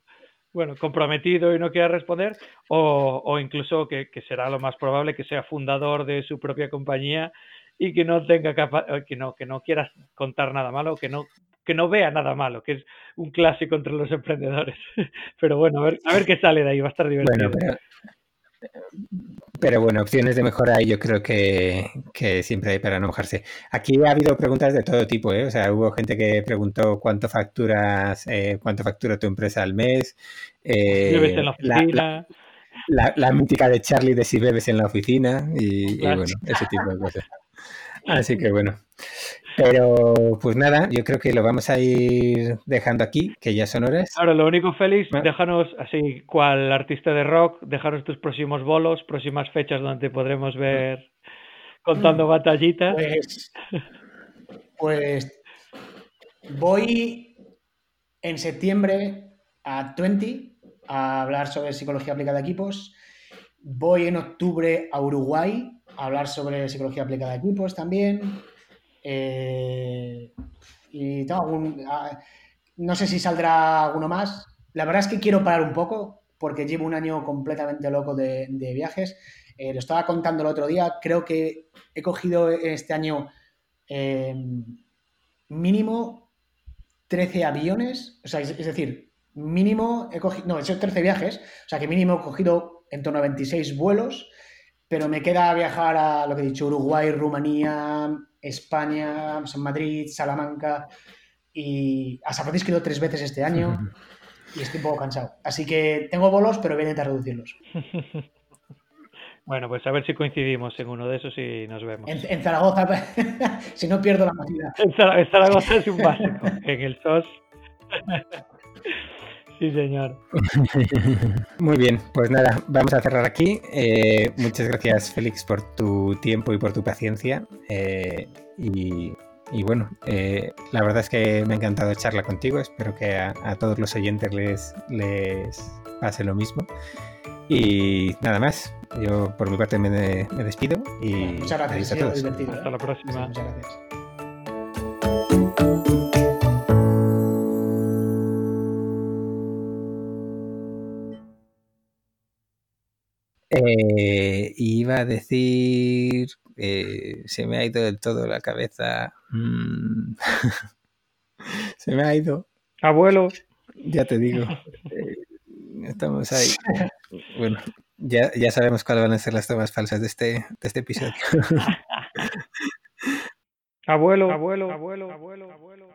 bueno, comprometido y no quiera responder, o, o incluso que, que, será lo más probable que sea fundador de su propia compañía y que no tenga eh, que no, que no quiera contar nada malo, que no, que no vea nada malo, que es un clásico entre los emprendedores. Pero bueno, a ver, a ver qué sale de ahí, va a estar divertido. pero, bueno, opciones de mejora yo creo que, que, siempre hay para no mojarse. Aquí ha habido preguntas de todo tipo, ¿eh? O sea, hubo gente que preguntó cuánto facturas, eh, cuánto factura tu empresa al mes. Eh, en la oficina? La, mítica de Charlie de si bebes en la oficina y bueno, ese tipo de cosas. Así que bueno. Pero pues nada, yo creo que lo vamos a ir dejando aquí, que ya son horas. Ahora, lo único, Félix, déjanos, así, cual artista de rock, déjanos tus próximos bolos, próximas fechas donde podremos ver contando batallitas. Pues, pues voy en septiembre a 20 a hablar sobre psicología aplicada a equipos. Voy en octubre a Uruguay a hablar sobre psicología aplicada a equipos también. Eh, y tengo algún, ah, no sé si saldrá alguno más. La verdad es que quiero parar un poco porque llevo un año completamente loco de, viajes. Eh, lo estaba contando el otro día. Creo que he cogido este año em, mínimo 13 aviones. O sea, es, decir, mínimo he cogido, no, he hecho 13 viajes. O sea, que mínimo he cogido en torno a 26 vuelos. Pero me queda viajar a lo que he dicho, Uruguay, Rumanía, España, San Madrid, Salamanca y a San Francisco he ido tres veces este año y estoy un poco cansado. Así que tengo bolos, pero voy a intentar reducirlos. Bueno, pues a ver si coincidimos en uno de esos y nos vemos. En, Zaragoza, si no pierdo la motividad. En, Zaragoza es un básico. en el SOS. Sí, señor. Muy bien, pues nada, vamos a cerrar aquí. Eh, muchas gracias, Félix, por tu tiempo y por tu paciencia. Eh, y, bueno, eh, la verdad es que me ha encantado charla contigo. Espero que a, todos los oyentes les, les pase lo mismo. Y nada más, yo por mi parte me, despido y muchas gracias a todos. Hasta la próxima. Muchas gracias. Eh, iba a decir, eh, se me ha ido del todo la cabeza. Mm, se me ha ido. Abuelo. Ya te digo. Eh, estamos ahí. Bueno, ya, ya sabemos cuáles van a ser las tomas falsas de este, de este episodio. abuelo, abuelo, abuelo, abuelo, abuelo. abuelo.